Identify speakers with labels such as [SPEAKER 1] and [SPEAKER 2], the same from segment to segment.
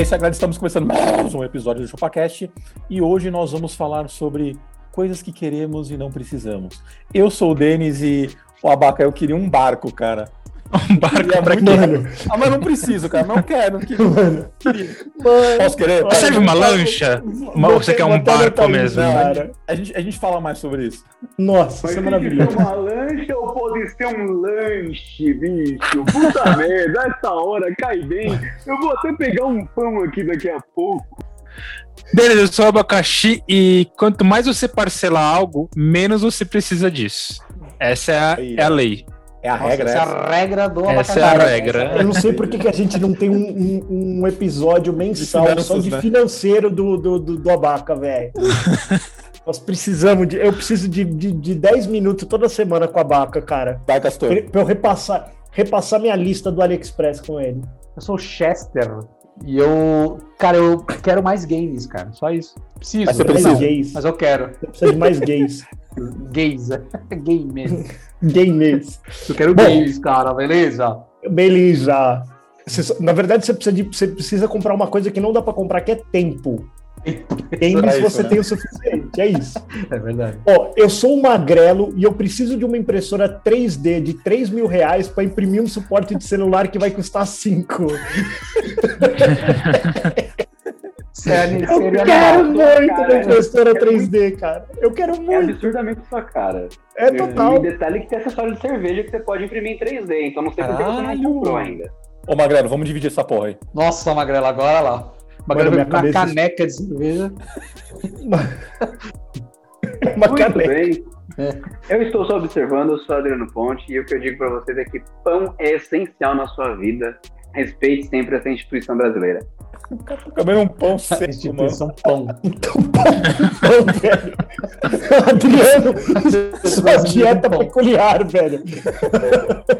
[SPEAKER 1] É isso, galera. Estamos começando mais um episódio do ChupaCast e hoje nós vamos falar sobre coisas que queremos e não precisamos. Eu sou o Denis e o Abaca, eu queria um barco, cara.
[SPEAKER 2] Um barco pra quê?
[SPEAKER 1] Ah, mas não preciso, cara. Não quero. Queria.
[SPEAKER 2] Mano.
[SPEAKER 1] Queria.
[SPEAKER 2] Mano.
[SPEAKER 1] Posso querer?
[SPEAKER 2] Serve uma lancha? Uma- você quer um barco mesmo?
[SPEAKER 1] Não, a, gente, a gente fala mais sobre isso.
[SPEAKER 3] Nossa,
[SPEAKER 4] Mas
[SPEAKER 3] isso é maravilhoso.
[SPEAKER 4] uma lancha ou pode ser um lanche, bicho? Puta merda, essa hora cai bem. Eu vou até pegar um pão aqui daqui a pouco.
[SPEAKER 2] Beleza, eu sou o abacaxi e quanto mais você parcelar algo, menos você precisa disso. Essa é a, é a lei.
[SPEAKER 1] É a
[SPEAKER 3] Nossa,
[SPEAKER 1] regra.
[SPEAKER 3] essa é
[SPEAKER 1] essa.
[SPEAKER 3] a regra do
[SPEAKER 2] Essa é a regra.
[SPEAKER 3] Eu não sei por que, que a gente não tem um, um- um episódio mensal
[SPEAKER 1] finanças,
[SPEAKER 3] só de
[SPEAKER 1] né?
[SPEAKER 3] financeiro do, do, do, do Abaca, velho. Nós precisamos de. Eu preciso de, de, de 10 minutos toda semana com a Abaca, cara.
[SPEAKER 1] Vai, Castor.
[SPEAKER 3] Pra pra eu repassar, repassar minha lista do AliExpress com ele.
[SPEAKER 5] Eu sou o Chester e eu, cara, eu quero mais games, cara. Só isso. Preciso,
[SPEAKER 1] Mas você
[SPEAKER 5] mas
[SPEAKER 1] precisa.
[SPEAKER 3] gays.
[SPEAKER 5] mas eu quero.
[SPEAKER 3] Você precisa de mais gays.
[SPEAKER 5] Gays, gay mesmo.
[SPEAKER 3] Gamers.
[SPEAKER 5] Eu quero
[SPEAKER 3] Bom.
[SPEAKER 5] games, cara, beleza?
[SPEAKER 3] Beleza. Na verdade, você precisa, de, você precisa comprar uma coisa que não dá pra comprar, que é tempo. Games
[SPEAKER 1] É
[SPEAKER 3] você
[SPEAKER 1] né?
[SPEAKER 3] tem o suficiente, é isso.
[SPEAKER 5] É verdade.
[SPEAKER 3] Ó, eu sou um magrelo e eu preciso de uma impressora 3D de 3 mil reais para imprimir um suporte de celular que vai custar 5.
[SPEAKER 5] Sério,
[SPEAKER 3] Eu
[SPEAKER 5] seria
[SPEAKER 3] quero
[SPEAKER 5] animal.
[SPEAKER 3] muito
[SPEAKER 4] cara,
[SPEAKER 3] uma impressora
[SPEAKER 4] é
[SPEAKER 3] 3D, cara. Eu quero
[SPEAKER 4] É
[SPEAKER 3] muito.
[SPEAKER 4] absurdamente sua cara.
[SPEAKER 3] É total.
[SPEAKER 4] E detalhe que tem acessório de cerveja que você pode imprimir em 3D, então não sei por que você não comprou ainda.
[SPEAKER 1] Ô, Magrelo, vamos dividir essa porra aí.
[SPEAKER 5] Nossa, Magrela, agora lá. Magrela
[SPEAKER 3] minha
[SPEAKER 5] veio com uma
[SPEAKER 3] cabeça-
[SPEAKER 5] caneca de cerveja.
[SPEAKER 3] Uma
[SPEAKER 4] Muito
[SPEAKER 3] caneca.
[SPEAKER 4] bem.
[SPEAKER 5] É.
[SPEAKER 4] Eu estou só observando, eu sou Adriano Ponte, e o que eu digo pra vocês é que pão é essencial na sua vida. Respeite sempre essa instituição brasileira.
[SPEAKER 1] Comendo um pão seco, mano.
[SPEAKER 5] Instituição pão.
[SPEAKER 3] Pão, velho. Adriano, sua dieta
[SPEAKER 5] Pão.
[SPEAKER 3] peculiar, velho.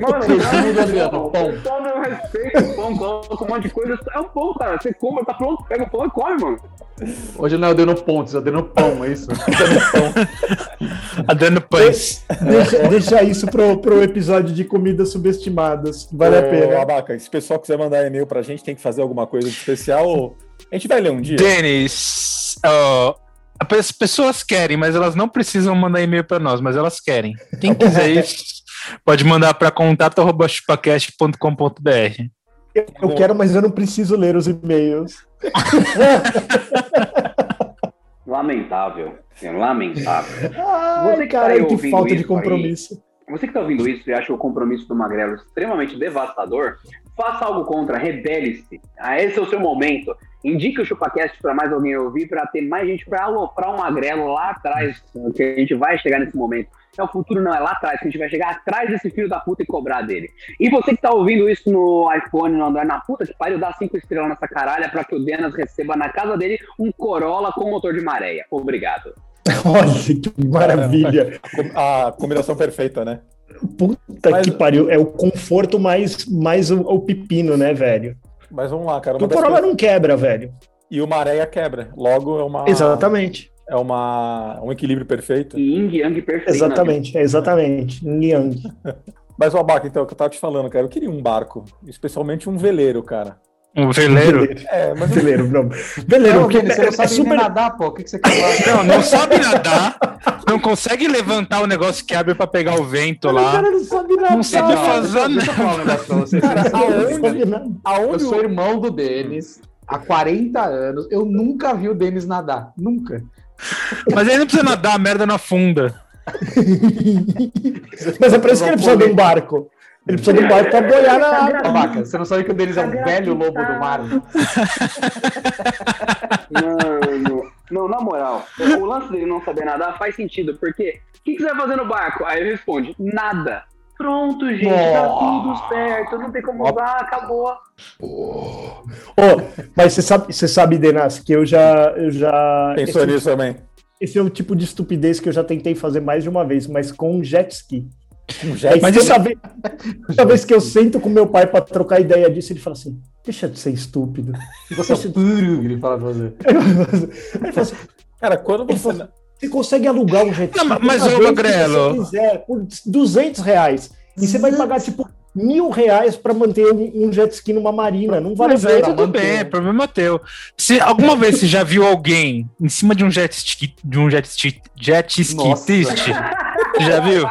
[SPEAKER 4] Mano,
[SPEAKER 5] Resumo, Adriano, pão.
[SPEAKER 4] Só não respeita o pão, coloca um monte de coisa. É um pão, cara. Você compra, tá pronto, pega o pão e come, mano.
[SPEAKER 5] Hoje não é o Deno Pontes, é o Deno Pão, é isso?
[SPEAKER 2] Adriano Pães.
[SPEAKER 3] Deixa, deixa isso pro, pro episódio de comidas subestimadas. Vale a
[SPEAKER 1] Ô,
[SPEAKER 3] pena.
[SPEAKER 1] Abaca, se o pessoal quiser mandar e-mail pra gente, tem que fazer alguma coisa de especial ou... A gente vai ler um dia.
[SPEAKER 2] Denis, ó, as pessoas querem, mas elas não precisam mandar e-mail pra nós, mas elas querem. Quem quiser isso, pode mandar para contato.chupacast.com.br.
[SPEAKER 3] Eu, eu quero, mas eu não preciso ler os e-mails.
[SPEAKER 4] Lamentável. É lamentável.
[SPEAKER 3] Ai,
[SPEAKER 4] Você que tá
[SPEAKER 3] cara,
[SPEAKER 4] aí
[SPEAKER 3] que falta de
[SPEAKER 4] isso
[SPEAKER 3] compromisso.
[SPEAKER 4] Você que tá ouvindo isso e acha o compromisso do Magrelo extremamente devastador, faça algo contra, rebele-se. Ah, esse é o seu momento. Indique o ChupaCast para mais alguém ouvir, para ter mais gente para aloprar o Magrelo lá atrás, que a gente vai chegar nesse momento. É o futuro, não, é lá atrás, que a gente vai chegar atrás desse filho da puta e cobrar dele. E você que tá ouvindo isso no iPhone, no Android, na puta que pariu, dá cinco estrelas nessa caralha para que o Denas receba na casa dele um Corolla com motor de maréia. Obrigado.
[SPEAKER 3] Olha que maravilha.
[SPEAKER 1] A combinação perfeita, né?
[SPEAKER 3] Puta
[SPEAKER 1] Mas-
[SPEAKER 3] que pariu. É o conforto mais, mais o, o pepino, né, velho?
[SPEAKER 1] Mas vamos lá, cara.
[SPEAKER 3] O Corolla
[SPEAKER 1] coisas-
[SPEAKER 3] não quebra, velho.
[SPEAKER 1] E uma areia quebra. Logo é uma...
[SPEAKER 3] Exatamente.
[SPEAKER 1] É uma... um equilíbrio perfeito.
[SPEAKER 4] E Ying Yang perfeito.
[SPEAKER 3] Exatamente. É exatamente. Yin Yang.
[SPEAKER 1] Mas, o Abaca, então, é o que eu tava te falando, cara. Eu queria um barco. Especialmente um veleiro, cara.
[SPEAKER 2] Um veleiro?
[SPEAKER 1] É, mas
[SPEAKER 3] Veleiro, não. Veleiro,
[SPEAKER 5] Não,
[SPEAKER 3] porque
[SPEAKER 5] você
[SPEAKER 3] é,
[SPEAKER 5] não sabe
[SPEAKER 3] é super.
[SPEAKER 5] nadar, pô. O que, que você quer falar?
[SPEAKER 2] Não, não sabe nadar, não consegue levantar o negócio que abre para pegar o vento
[SPEAKER 3] O
[SPEAKER 2] lá.
[SPEAKER 3] cara não sabe nada.
[SPEAKER 2] Não sabe
[SPEAKER 5] Não,
[SPEAKER 2] fazer nada.
[SPEAKER 5] pra Aonde?
[SPEAKER 3] nada.
[SPEAKER 5] Eu
[SPEAKER 1] aonde
[SPEAKER 5] sou
[SPEAKER 1] o...
[SPEAKER 5] irmão do Denis há 40 anos. Eu nunca vi o Denis nadar. Nunca.
[SPEAKER 2] Mas aí não precisa nadar, a merda não afunda.
[SPEAKER 3] Mas é por isso que ele precisa de um barco. Ele precisa de um barco pra boiar na água.
[SPEAKER 5] Babaca, você não sabe que o Denis é um velho lobo do mar?
[SPEAKER 4] Mano, não, na moral, o lance dele não saber nadar faz sentido, porque o que, que você vai fazer no barco? Aí ele responde, nada. Pronto, gente, tá
[SPEAKER 5] Nossa.
[SPEAKER 4] tudo certo, não tem como usar, acabou.
[SPEAKER 3] Ô, mas você sabe, você sabe, Denas, que eu já. Eu já
[SPEAKER 1] Pensou nisso também?
[SPEAKER 3] esse é o tipo de estupidez que eu já tentei fazer mais de uma vez, mas com um jet ski.
[SPEAKER 1] Jet
[SPEAKER 3] mas toda, vez, toda vez que eu sento com meu pai pra trocar ideia disso, ele fala assim: deixa de ser estúpido.
[SPEAKER 5] Você é puro, ele fala pra você.
[SPEAKER 3] Ele fala assim,
[SPEAKER 1] Cara, quando você.
[SPEAKER 3] falou- Você consegue alugar um jet ski
[SPEAKER 2] Não, mas, ô, Magrelo-
[SPEAKER 3] você quiser, por 200 reais. E você vai pagar, tipo, mil reais pra manter um, um jet ski numa marina. Não vale a pena.
[SPEAKER 2] tudo
[SPEAKER 5] manter,
[SPEAKER 2] bem, é problema teu. Se alguma vez você já viu alguém em cima de um jet ski, de um jet ski, jet ski
[SPEAKER 5] Nossa.
[SPEAKER 2] triste? Já viu?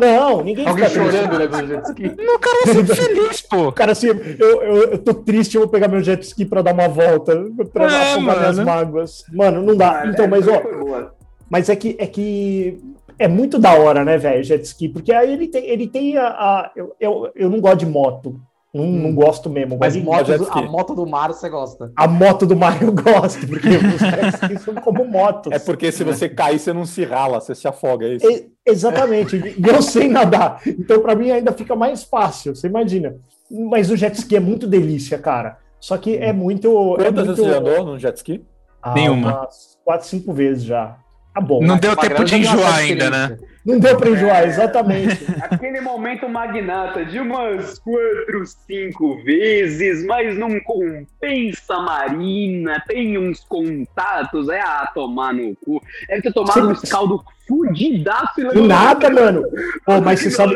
[SPEAKER 3] Não, ninguém
[SPEAKER 5] Alguém
[SPEAKER 3] fica
[SPEAKER 5] chorando, né, pelo jet ski.
[SPEAKER 2] O cara é sempre feliz, pô.
[SPEAKER 3] Cara, assim, eu, eu, eu tô triste, eu vou pegar meu jet ski pra dar uma volta, pra
[SPEAKER 2] É,
[SPEAKER 3] afogar minhas
[SPEAKER 2] mano.
[SPEAKER 3] mágoas. Mano, não dá.
[SPEAKER 4] Ah,
[SPEAKER 3] Então,
[SPEAKER 4] essa
[SPEAKER 3] mas ó, mas é que é que é muito da hora, né, velho, jet ski, porque aí ele tem, ele tem a, a- eu, eu, eu não gosto de moto. Não, não gosto mesmo.
[SPEAKER 5] Mas
[SPEAKER 3] gosto
[SPEAKER 5] moto, a moto do mar você gosta.
[SPEAKER 3] a moto do Mario eu gosto, porque os jet skis são como motos.
[SPEAKER 1] É porque se você cair, você não se rala, você se afoga, é isso?
[SPEAKER 3] E- exatamente. E eu sei nadar. Então, pra mim, ainda fica mais fácil. Você imagina. Mas o jet ski é muito delícia, cara. Só que é muito. é
[SPEAKER 1] Quantas
[SPEAKER 3] muito...
[SPEAKER 1] vezes você andou num jet ski?
[SPEAKER 3] Ah,
[SPEAKER 2] Nenhuma.
[SPEAKER 3] umas quatro, cinco vezes já. Tá bom.
[SPEAKER 2] Não deu tempo de
[SPEAKER 5] uma
[SPEAKER 2] enjoar ainda, né?
[SPEAKER 3] não deu pra enjoar, exatamente.
[SPEAKER 4] Aquele momento magnata de umas quatro, cinco vezes, mas não compensa, Marina. Tem uns contatos, é a tomar no cu. Deve ter tomado um caldo fudidaço e
[SPEAKER 3] Do nada, mano. Pô, mas você sabe.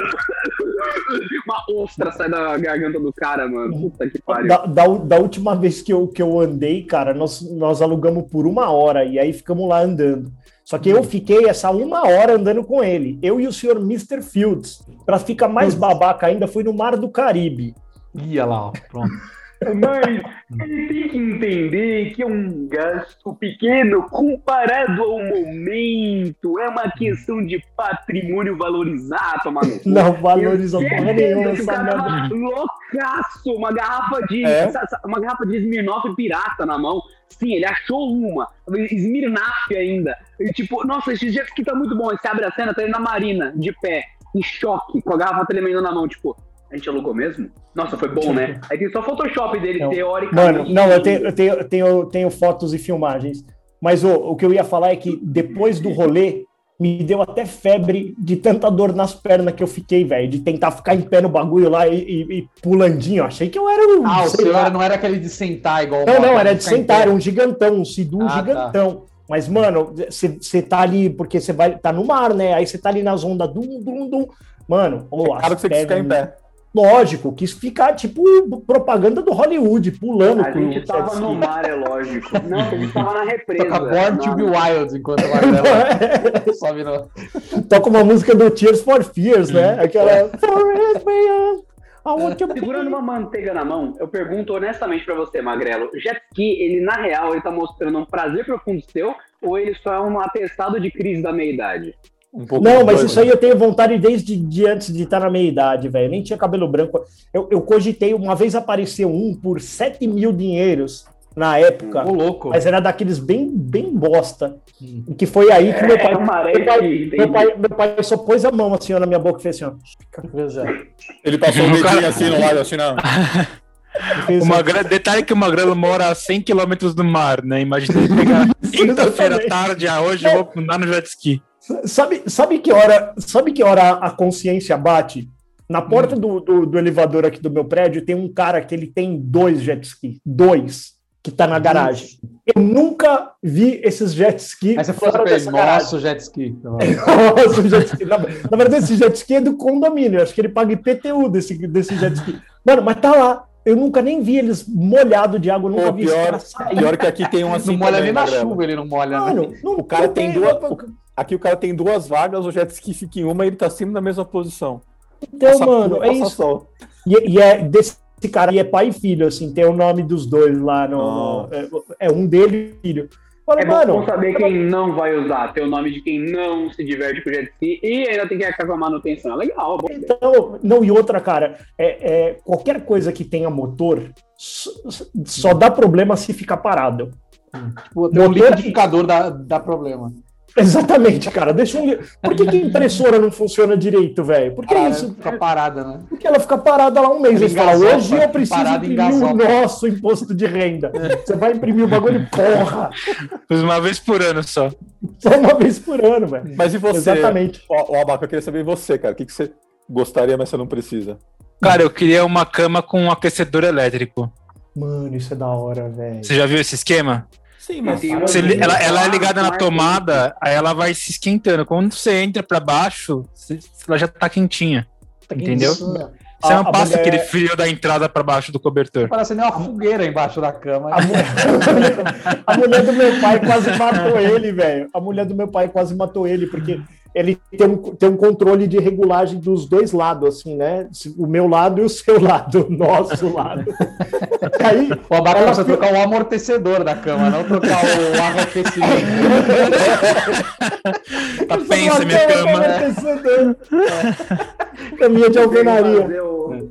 [SPEAKER 4] Uma ostra sai da garganta do cara, mano. Puta que pariu.
[SPEAKER 3] Da, da, da última vez que eu, que eu andei, cara, nós, nós alugamos por uma hora e aí ficamos lá andando. Só que eu fiquei essa uma hora andando com ele. Eu e o senhor Mr. Fields. Pra ficar mais babaca ainda, fui no Mar do Caribe.
[SPEAKER 5] Ia lá, ó. Pronto.
[SPEAKER 4] Mas ele tem que entender que é um gasto pequeno comparado ao momento. É uma questão de patrimônio valorizar, tomar no cu.
[SPEAKER 3] Não valoriza
[SPEAKER 4] Eu
[SPEAKER 3] porra nenhuma essa
[SPEAKER 4] cara
[SPEAKER 3] merda.
[SPEAKER 4] loucaço, uma garrafa de
[SPEAKER 1] É?
[SPEAKER 4] uma garrafa de Smirnoff pirata na mão. Sim, ele achou uma, Smirnoff ainda. E tipo, nossa, esse jet ski tá muito bom. Aí você abre a cena, tá ele na marina, de pé, em choque, com a garrafa tremendo na mão, tipo, a gente alugou mesmo? Nossa, foi bom, né? Aí tem só Photoshop dele,
[SPEAKER 3] Não.
[SPEAKER 4] teoricamente.
[SPEAKER 3] Mano, não, eu tenho, eu tenho, eu tenho, tenho fotos e filmagens. Mas o, o que eu ia falar é que depois do rolê, me deu até febre de tanta dor nas pernas que eu fiquei, velho. De tentar ficar em pé no bagulho lá e, e- e pulandinho. Achei que eu era um.
[SPEAKER 5] Ah, o seu
[SPEAKER 3] lá.
[SPEAKER 5] era- não era aquele de sentar igual o
[SPEAKER 3] Não, não, era de sentar, era um gigantão, um Sidu
[SPEAKER 5] Ah, tá.
[SPEAKER 3] gigantão. Mas, mano, você tá ali, porque você vai tá no mar, né? Aí você tá ali nas ondas, dum, dum, dum. Mano, ô,
[SPEAKER 1] Claro que você ficar em pé.
[SPEAKER 3] Lógico, quis ficar tipo propaganda do Hollywood, pulando
[SPEAKER 4] A
[SPEAKER 3] com o
[SPEAKER 4] gente tava no mar, é lógico. Não, a gente tava na represa.
[SPEAKER 5] Toca Born to be Wild enquanto a Magrela sobe no.
[SPEAKER 3] Toca uma música do Tears for Fears, né? Aquela. Want to be-
[SPEAKER 4] Segurando uma manteiga na mão, eu pergunto honestamente pra você, Magrelo, jet ski, ele na real, ele tá mostrando um prazer profundo seu ou ele só é um atestado de crise da meia-idade?
[SPEAKER 1] Um pouco
[SPEAKER 3] Não, mas isso aí eu tenho vontade desde de antes de estar na meia idade, velho. Nem tinha cabelo branco. Eu, eu cogitei, uma vez apareceu um por 7 mil dinheiros na época,
[SPEAKER 5] louco.
[SPEAKER 3] mas era daqueles bem, bem bosta. Que foi aí que meu pai.
[SPEAKER 4] É um maré
[SPEAKER 3] Meu pai,
[SPEAKER 4] que-
[SPEAKER 3] meu, pai, meu pai só pôs a mão assim ó, na minha boca e fez assim, ó.
[SPEAKER 1] Ele passou
[SPEAKER 2] cara-
[SPEAKER 1] dedinho assim no lado, assim, não.
[SPEAKER 2] O
[SPEAKER 3] assim.
[SPEAKER 2] Magrelo, detalhe que o Magrelo mora a 100 km do mar, né? Imagina ele pegar quinta-feira à tarde, ah, hoje eu vou andar no jet ski.
[SPEAKER 3] Sabe, sabe que hora, sabe que hora a consciência bate? Na porta do, do, do elevador aqui do meu prédio tem um cara que ele tem dois jet ski, dois, que tá na garagem. Eu nunca vi esses jet ski
[SPEAKER 5] Aí você falou
[SPEAKER 3] fora
[SPEAKER 5] ele,
[SPEAKER 3] dessa garagem.
[SPEAKER 5] nossa, o jet ski.
[SPEAKER 3] Nossa, o jet ski. Na, na verdade, esse jet ski é do condomínio. Eu acho que ele paga IPTU desse, desse jet ski. Mano, mas tá lá. Eu nunca nem vi eles molhado de água, eu nunca
[SPEAKER 1] Pô,
[SPEAKER 3] vi esse
[SPEAKER 1] pior, pior que aqui tem um assim
[SPEAKER 5] Não molha
[SPEAKER 1] também,
[SPEAKER 5] nem na
[SPEAKER 1] Magrelo.
[SPEAKER 5] chuva, ele não molha, né?
[SPEAKER 3] Mano, não-
[SPEAKER 1] O cara
[SPEAKER 3] não
[SPEAKER 1] tem duas. Aqui o cara tem duas vagas, o jet ski fica em uma e ele tá sempre na mesma posição.
[SPEAKER 3] Então,
[SPEAKER 1] Passa
[SPEAKER 3] mano,
[SPEAKER 1] chuva,
[SPEAKER 3] é isso.
[SPEAKER 1] sol.
[SPEAKER 3] E, e é desse cara e é pai e filho, assim, tem o nome dos dois lá no. no- é, é um dele e filho. Olha,
[SPEAKER 4] É bom
[SPEAKER 3] mano,
[SPEAKER 4] saber quem não vai usar, ter o nome de quem não se diverte com jet ski e ainda tem que com a manutenção. É legal, bom.
[SPEAKER 3] então, não, e outra, cara, é, é, qualquer coisa que tenha motor só, só dá problema se ficar parado.
[SPEAKER 5] Tipo, tem um
[SPEAKER 3] Motor-
[SPEAKER 5] liquidificador dá, dá problema.
[SPEAKER 3] Exatamente, cara. Deixa um. Por que, que a impressora não funciona direito, velho? Por que
[SPEAKER 5] Parada,
[SPEAKER 3] isso?
[SPEAKER 5] Fica parada, né?
[SPEAKER 3] Porque ela fica parada lá um mês. Você fala, hoje eu preciso imprimir o nosso imposto de renda. Você vai imprimir o bagulho, porra!
[SPEAKER 2] Uma vez por ano só.
[SPEAKER 3] Só uma vez por ano, velho.
[SPEAKER 1] Mas e você?
[SPEAKER 3] Exatamente.
[SPEAKER 1] Ó, ó, Abaca, eu queria saber você, cara. O que, que você gostaria, mas você não precisa?
[SPEAKER 2] Cara, eu queria uma cama com um aquecedor elétrico.
[SPEAKER 3] Mano, isso é da hora, velho.
[SPEAKER 2] Você já viu esse esquema?
[SPEAKER 1] Sim,
[SPEAKER 4] mas-
[SPEAKER 2] Você ela, ela é ligada na tomada, aí ela vai se esquentando. Quando você entra pra baixo, você- ela já tá quentinha. Entendeu?
[SPEAKER 3] Isso.
[SPEAKER 2] Você
[SPEAKER 3] A-
[SPEAKER 2] não
[SPEAKER 3] a
[SPEAKER 2] passa
[SPEAKER 3] mulher-
[SPEAKER 2] aquele frio da entrada pra baixo do cobertor.
[SPEAKER 5] Parece nem uma fogueira embaixo da cama.
[SPEAKER 3] A mulher, a mulher do meu pai quase matou ele, velho. A mulher do meu pai quase matou ele, porque ele tem um, tem um controle de regulagem dos dois lados, assim, né? O meu lado e o seu lado, o nosso lado. Aí,
[SPEAKER 5] O abaca precisa
[SPEAKER 3] fi-
[SPEAKER 5] trocar o amortecedor da cama, não trocar o arrefecimento.
[SPEAKER 2] Tá pensa, minha cama.
[SPEAKER 3] Caminha de alvenaria.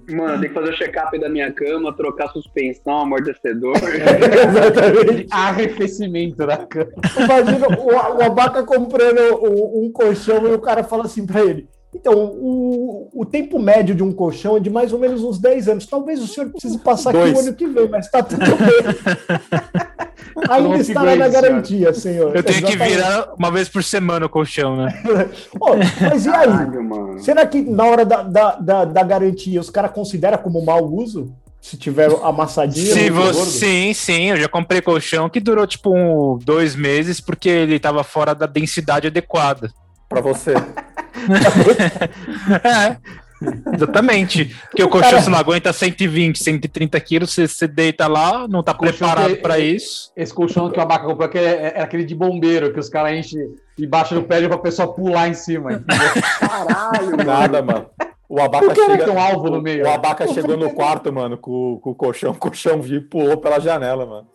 [SPEAKER 4] Mano, tem que fazer o check-up da minha cama, trocar suspensão, amortecedor.
[SPEAKER 3] Exatamente.
[SPEAKER 5] arrefecimento da cama.
[SPEAKER 3] Imagina o, o Abaca comprando um, um colchão e o cara fala assim pra ele. Então, o, o tempo médio de um colchão é de mais ou menos uns 10 anos. Talvez o senhor precise passar aqui
[SPEAKER 1] Dois.
[SPEAKER 3] o ano que vem, mas tá tudo bem. Ainda estará na garantia, senhor.
[SPEAKER 2] Eu tenho que
[SPEAKER 3] Exatamente.
[SPEAKER 2] virar uma vez por semana o colchão, né?
[SPEAKER 3] Ô, mas e aí?
[SPEAKER 4] Caralho, mano.
[SPEAKER 3] Será que na hora da, da, da, da garantia os caras consideram como mau uso? Se tiver amassadinho?
[SPEAKER 2] Se
[SPEAKER 3] muito
[SPEAKER 2] você, sim, sim, eu já comprei colchão que durou tipo um, dois meses porque ele tava fora da densidade adequada.
[SPEAKER 1] Pra você.
[SPEAKER 2] É. Exatamente. Porque o colchão, se não aguenta 120, 130 quilos, você, você deita lá, não tá preparado pra isso.
[SPEAKER 5] Esse colchão que o abaca comprou que é, é aquele de bombeiro, que os caras enchem embaixo do pé pra pessoa pular em cima.
[SPEAKER 4] Caralho.
[SPEAKER 1] Nada, mano. O Abaca chega.
[SPEAKER 5] um alvo no meio?
[SPEAKER 1] O Abaca chegou no quarto, mano, com, com o colchão, o colchão viu e pulou pela janela, mano.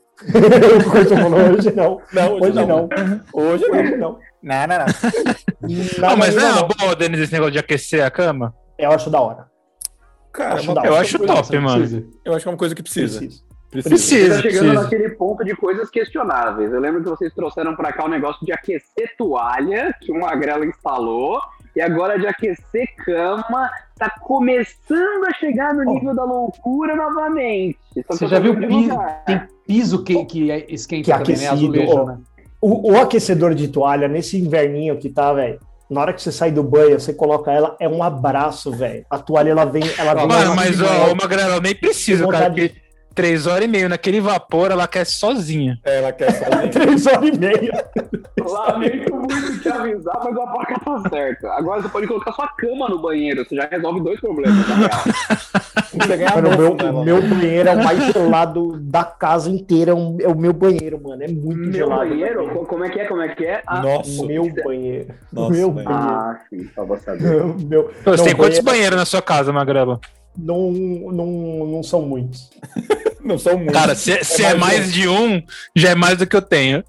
[SPEAKER 3] O colchão falou, hoje não.
[SPEAKER 1] Não,
[SPEAKER 3] Hoje não.
[SPEAKER 1] Hoje não.
[SPEAKER 3] Hoje não.
[SPEAKER 1] Não, não, não.
[SPEAKER 2] Não, mas não é
[SPEAKER 3] ainda
[SPEAKER 2] uma boa, Denis, esse negócio de aquecer a cama?
[SPEAKER 3] Eu acho da hora.
[SPEAKER 1] Cara,
[SPEAKER 3] Acho da
[SPEAKER 2] Eu
[SPEAKER 3] hora.
[SPEAKER 2] acho top, mano.
[SPEAKER 5] Precisa.
[SPEAKER 1] eu acho que é uma coisa que precisa.
[SPEAKER 3] Preciso.
[SPEAKER 1] Precisa.
[SPEAKER 4] Você
[SPEAKER 2] Precisa,
[SPEAKER 4] tá chegando
[SPEAKER 2] precisa.
[SPEAKER 4] naquele ponto de coisas questionáveis. Eu lembro que vocês trouxeram pra cá o negócio de aquecer toalha, que o Magrela instalou, e agora de aquecer cama, tá começando a chegar no nível da loucura novamente.
[SPEAKER 5] Você já viu piso? Tem piso que, que é- esquenta
[SPEAKER 3] Que é
[SPEAKER 5] também, né?
[SPEAKER 3] aquecido,
[SPEAKER 5] Azulejo,
[SPEAKER 3] ó.
[SPEAKER 5] né?
[SPEAKER 3] O, o aquecedor de toalha, nesse inverninho que tá, velho, na hora que você sai do banho, você coloca ela, é um abraço, velho. A toalha, ela vem. Ela vem
[SPEAKER 2] Mano, mas ó, o Magrelo, nem precisa, cara, porque três horas e meia naquele vapor, ela quer sozinha.
[SPEAKER 1] Ela quer sozinha.
[SPEAKER 3] Três horas e meia.
[SPEAKER 4] Lamento muito te avisar, mas a placa tá certa. Agora você pode colocar sua cama no banheiro, você já resolve dois problemas. na real.
[SPEAKER 1] Você ganha
[SPEAKER 3] Mano, o meu, o
[SPEAKER 1] mano?
[SPEAKER 3] meu banheiro é o mais gelado da casa inteira. É um- é o meu banheiro, mano. É muito
[SPEAKER 4] Meu
[SPEAKER 3] gelado.
[SPEAKER 4] banheiro? Co- Como é que é? Como é que é? Ah,
[SPEAKER 1] Nossa.
[SPEAKER 3] O meu banheiro.
[SPEAKER 1] Nossa,
[SPEAKER 3] meu banheiro.
[SPEAKER 4] ah, sim, só vou saber.
[SPEAKER 3] O meu,
[SPEAKER 2] Você
[SPEAKER 3] não,
[SPEAKER 2] tem quantos
[SPEAKER 3] banheiro-
[SPEAKER 2] banheiros na sua casa, Magrelo?
[SPEAKER 3] Não, não, não são muitos.
[SPEAKER 1] Não são muitos.
[SPEAKER 2] Cara, se, se é
[SPEAKER 3] mais
[SPEAKER 2] mais de um, já é mais do que eu tenho.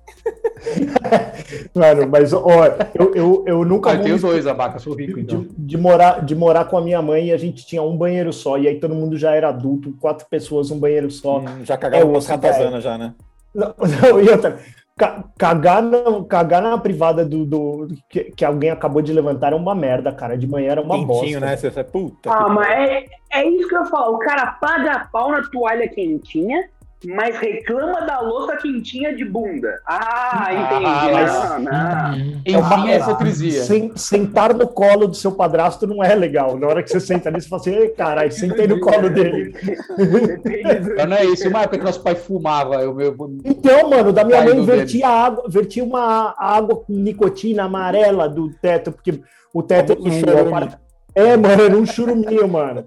[SPEAKER 3] Mano, mas ó, eu, eu, eu nunca
[SPEAKER 5] Ah, eu
[SPEAKER 3] vou
[SPEAKER 5] tenho dois, abaca, sou rico,
[SPEAKER 3] de,
[SPEAKER 5] então.
[SPEAKER 3] de morar, de morar com a minha mãe e a gente tinha um banheiro só. E aí todo mundo já era adulto, quatro pessoas, um banheiro só.
[SPEAKER 1] Hum, Já cagaram
[SPEAKER 3] É,
[SPEAKER 1] umas ratazanas já, né?
[SPEAKER 3] Não, não, e outra, cagar, na, cagar na privada do, do que, que alguém acabou de levantar é uma merda, cara. De manhã era uma
[SPEAKER 1] Quentinho,
[SPEAKER 3] bosta.
[SPEAKER 1] né? Você puta.
[SPEAKER 4] Ah, mas é, é isso que eu falar. O cara paga pau na toalha quentinha, mas reclama da louça quentinha de bunda. Ah, entendi.
[SPEAKER 5] Ah,
[SPEAKER 3] mas-
[SPEAKER 4] Não, não.
[SPEAKER 5] Enfim, é hipocrisia.
[SPEAKER 3] Sen- sentar no colo do seu padrasto não é legal. Na hora que você senta ali, você fala assim, "Ei, caralho, sentei no colo dele.
[SPEAKER 4] Do-
[SPEAKER 5] Mas não é isso, uma época que nosso pai fumava. Eu, meu,
[SPEAKER 3] Então, mano, da minha
[SPEAKER 5] Pai
[SPEAKER 3] mãe
[SPEAKER 5] do
[SPEAKER 3] vertia água, vertia uma água com nicotina amarela do teto, porque o teto.
[SPEAKER 1] Famoso
[SPEAKER 3] o
[SPEAKER 1] churume.
[SPEAKER 3] É, mano, era um churuminho, mano.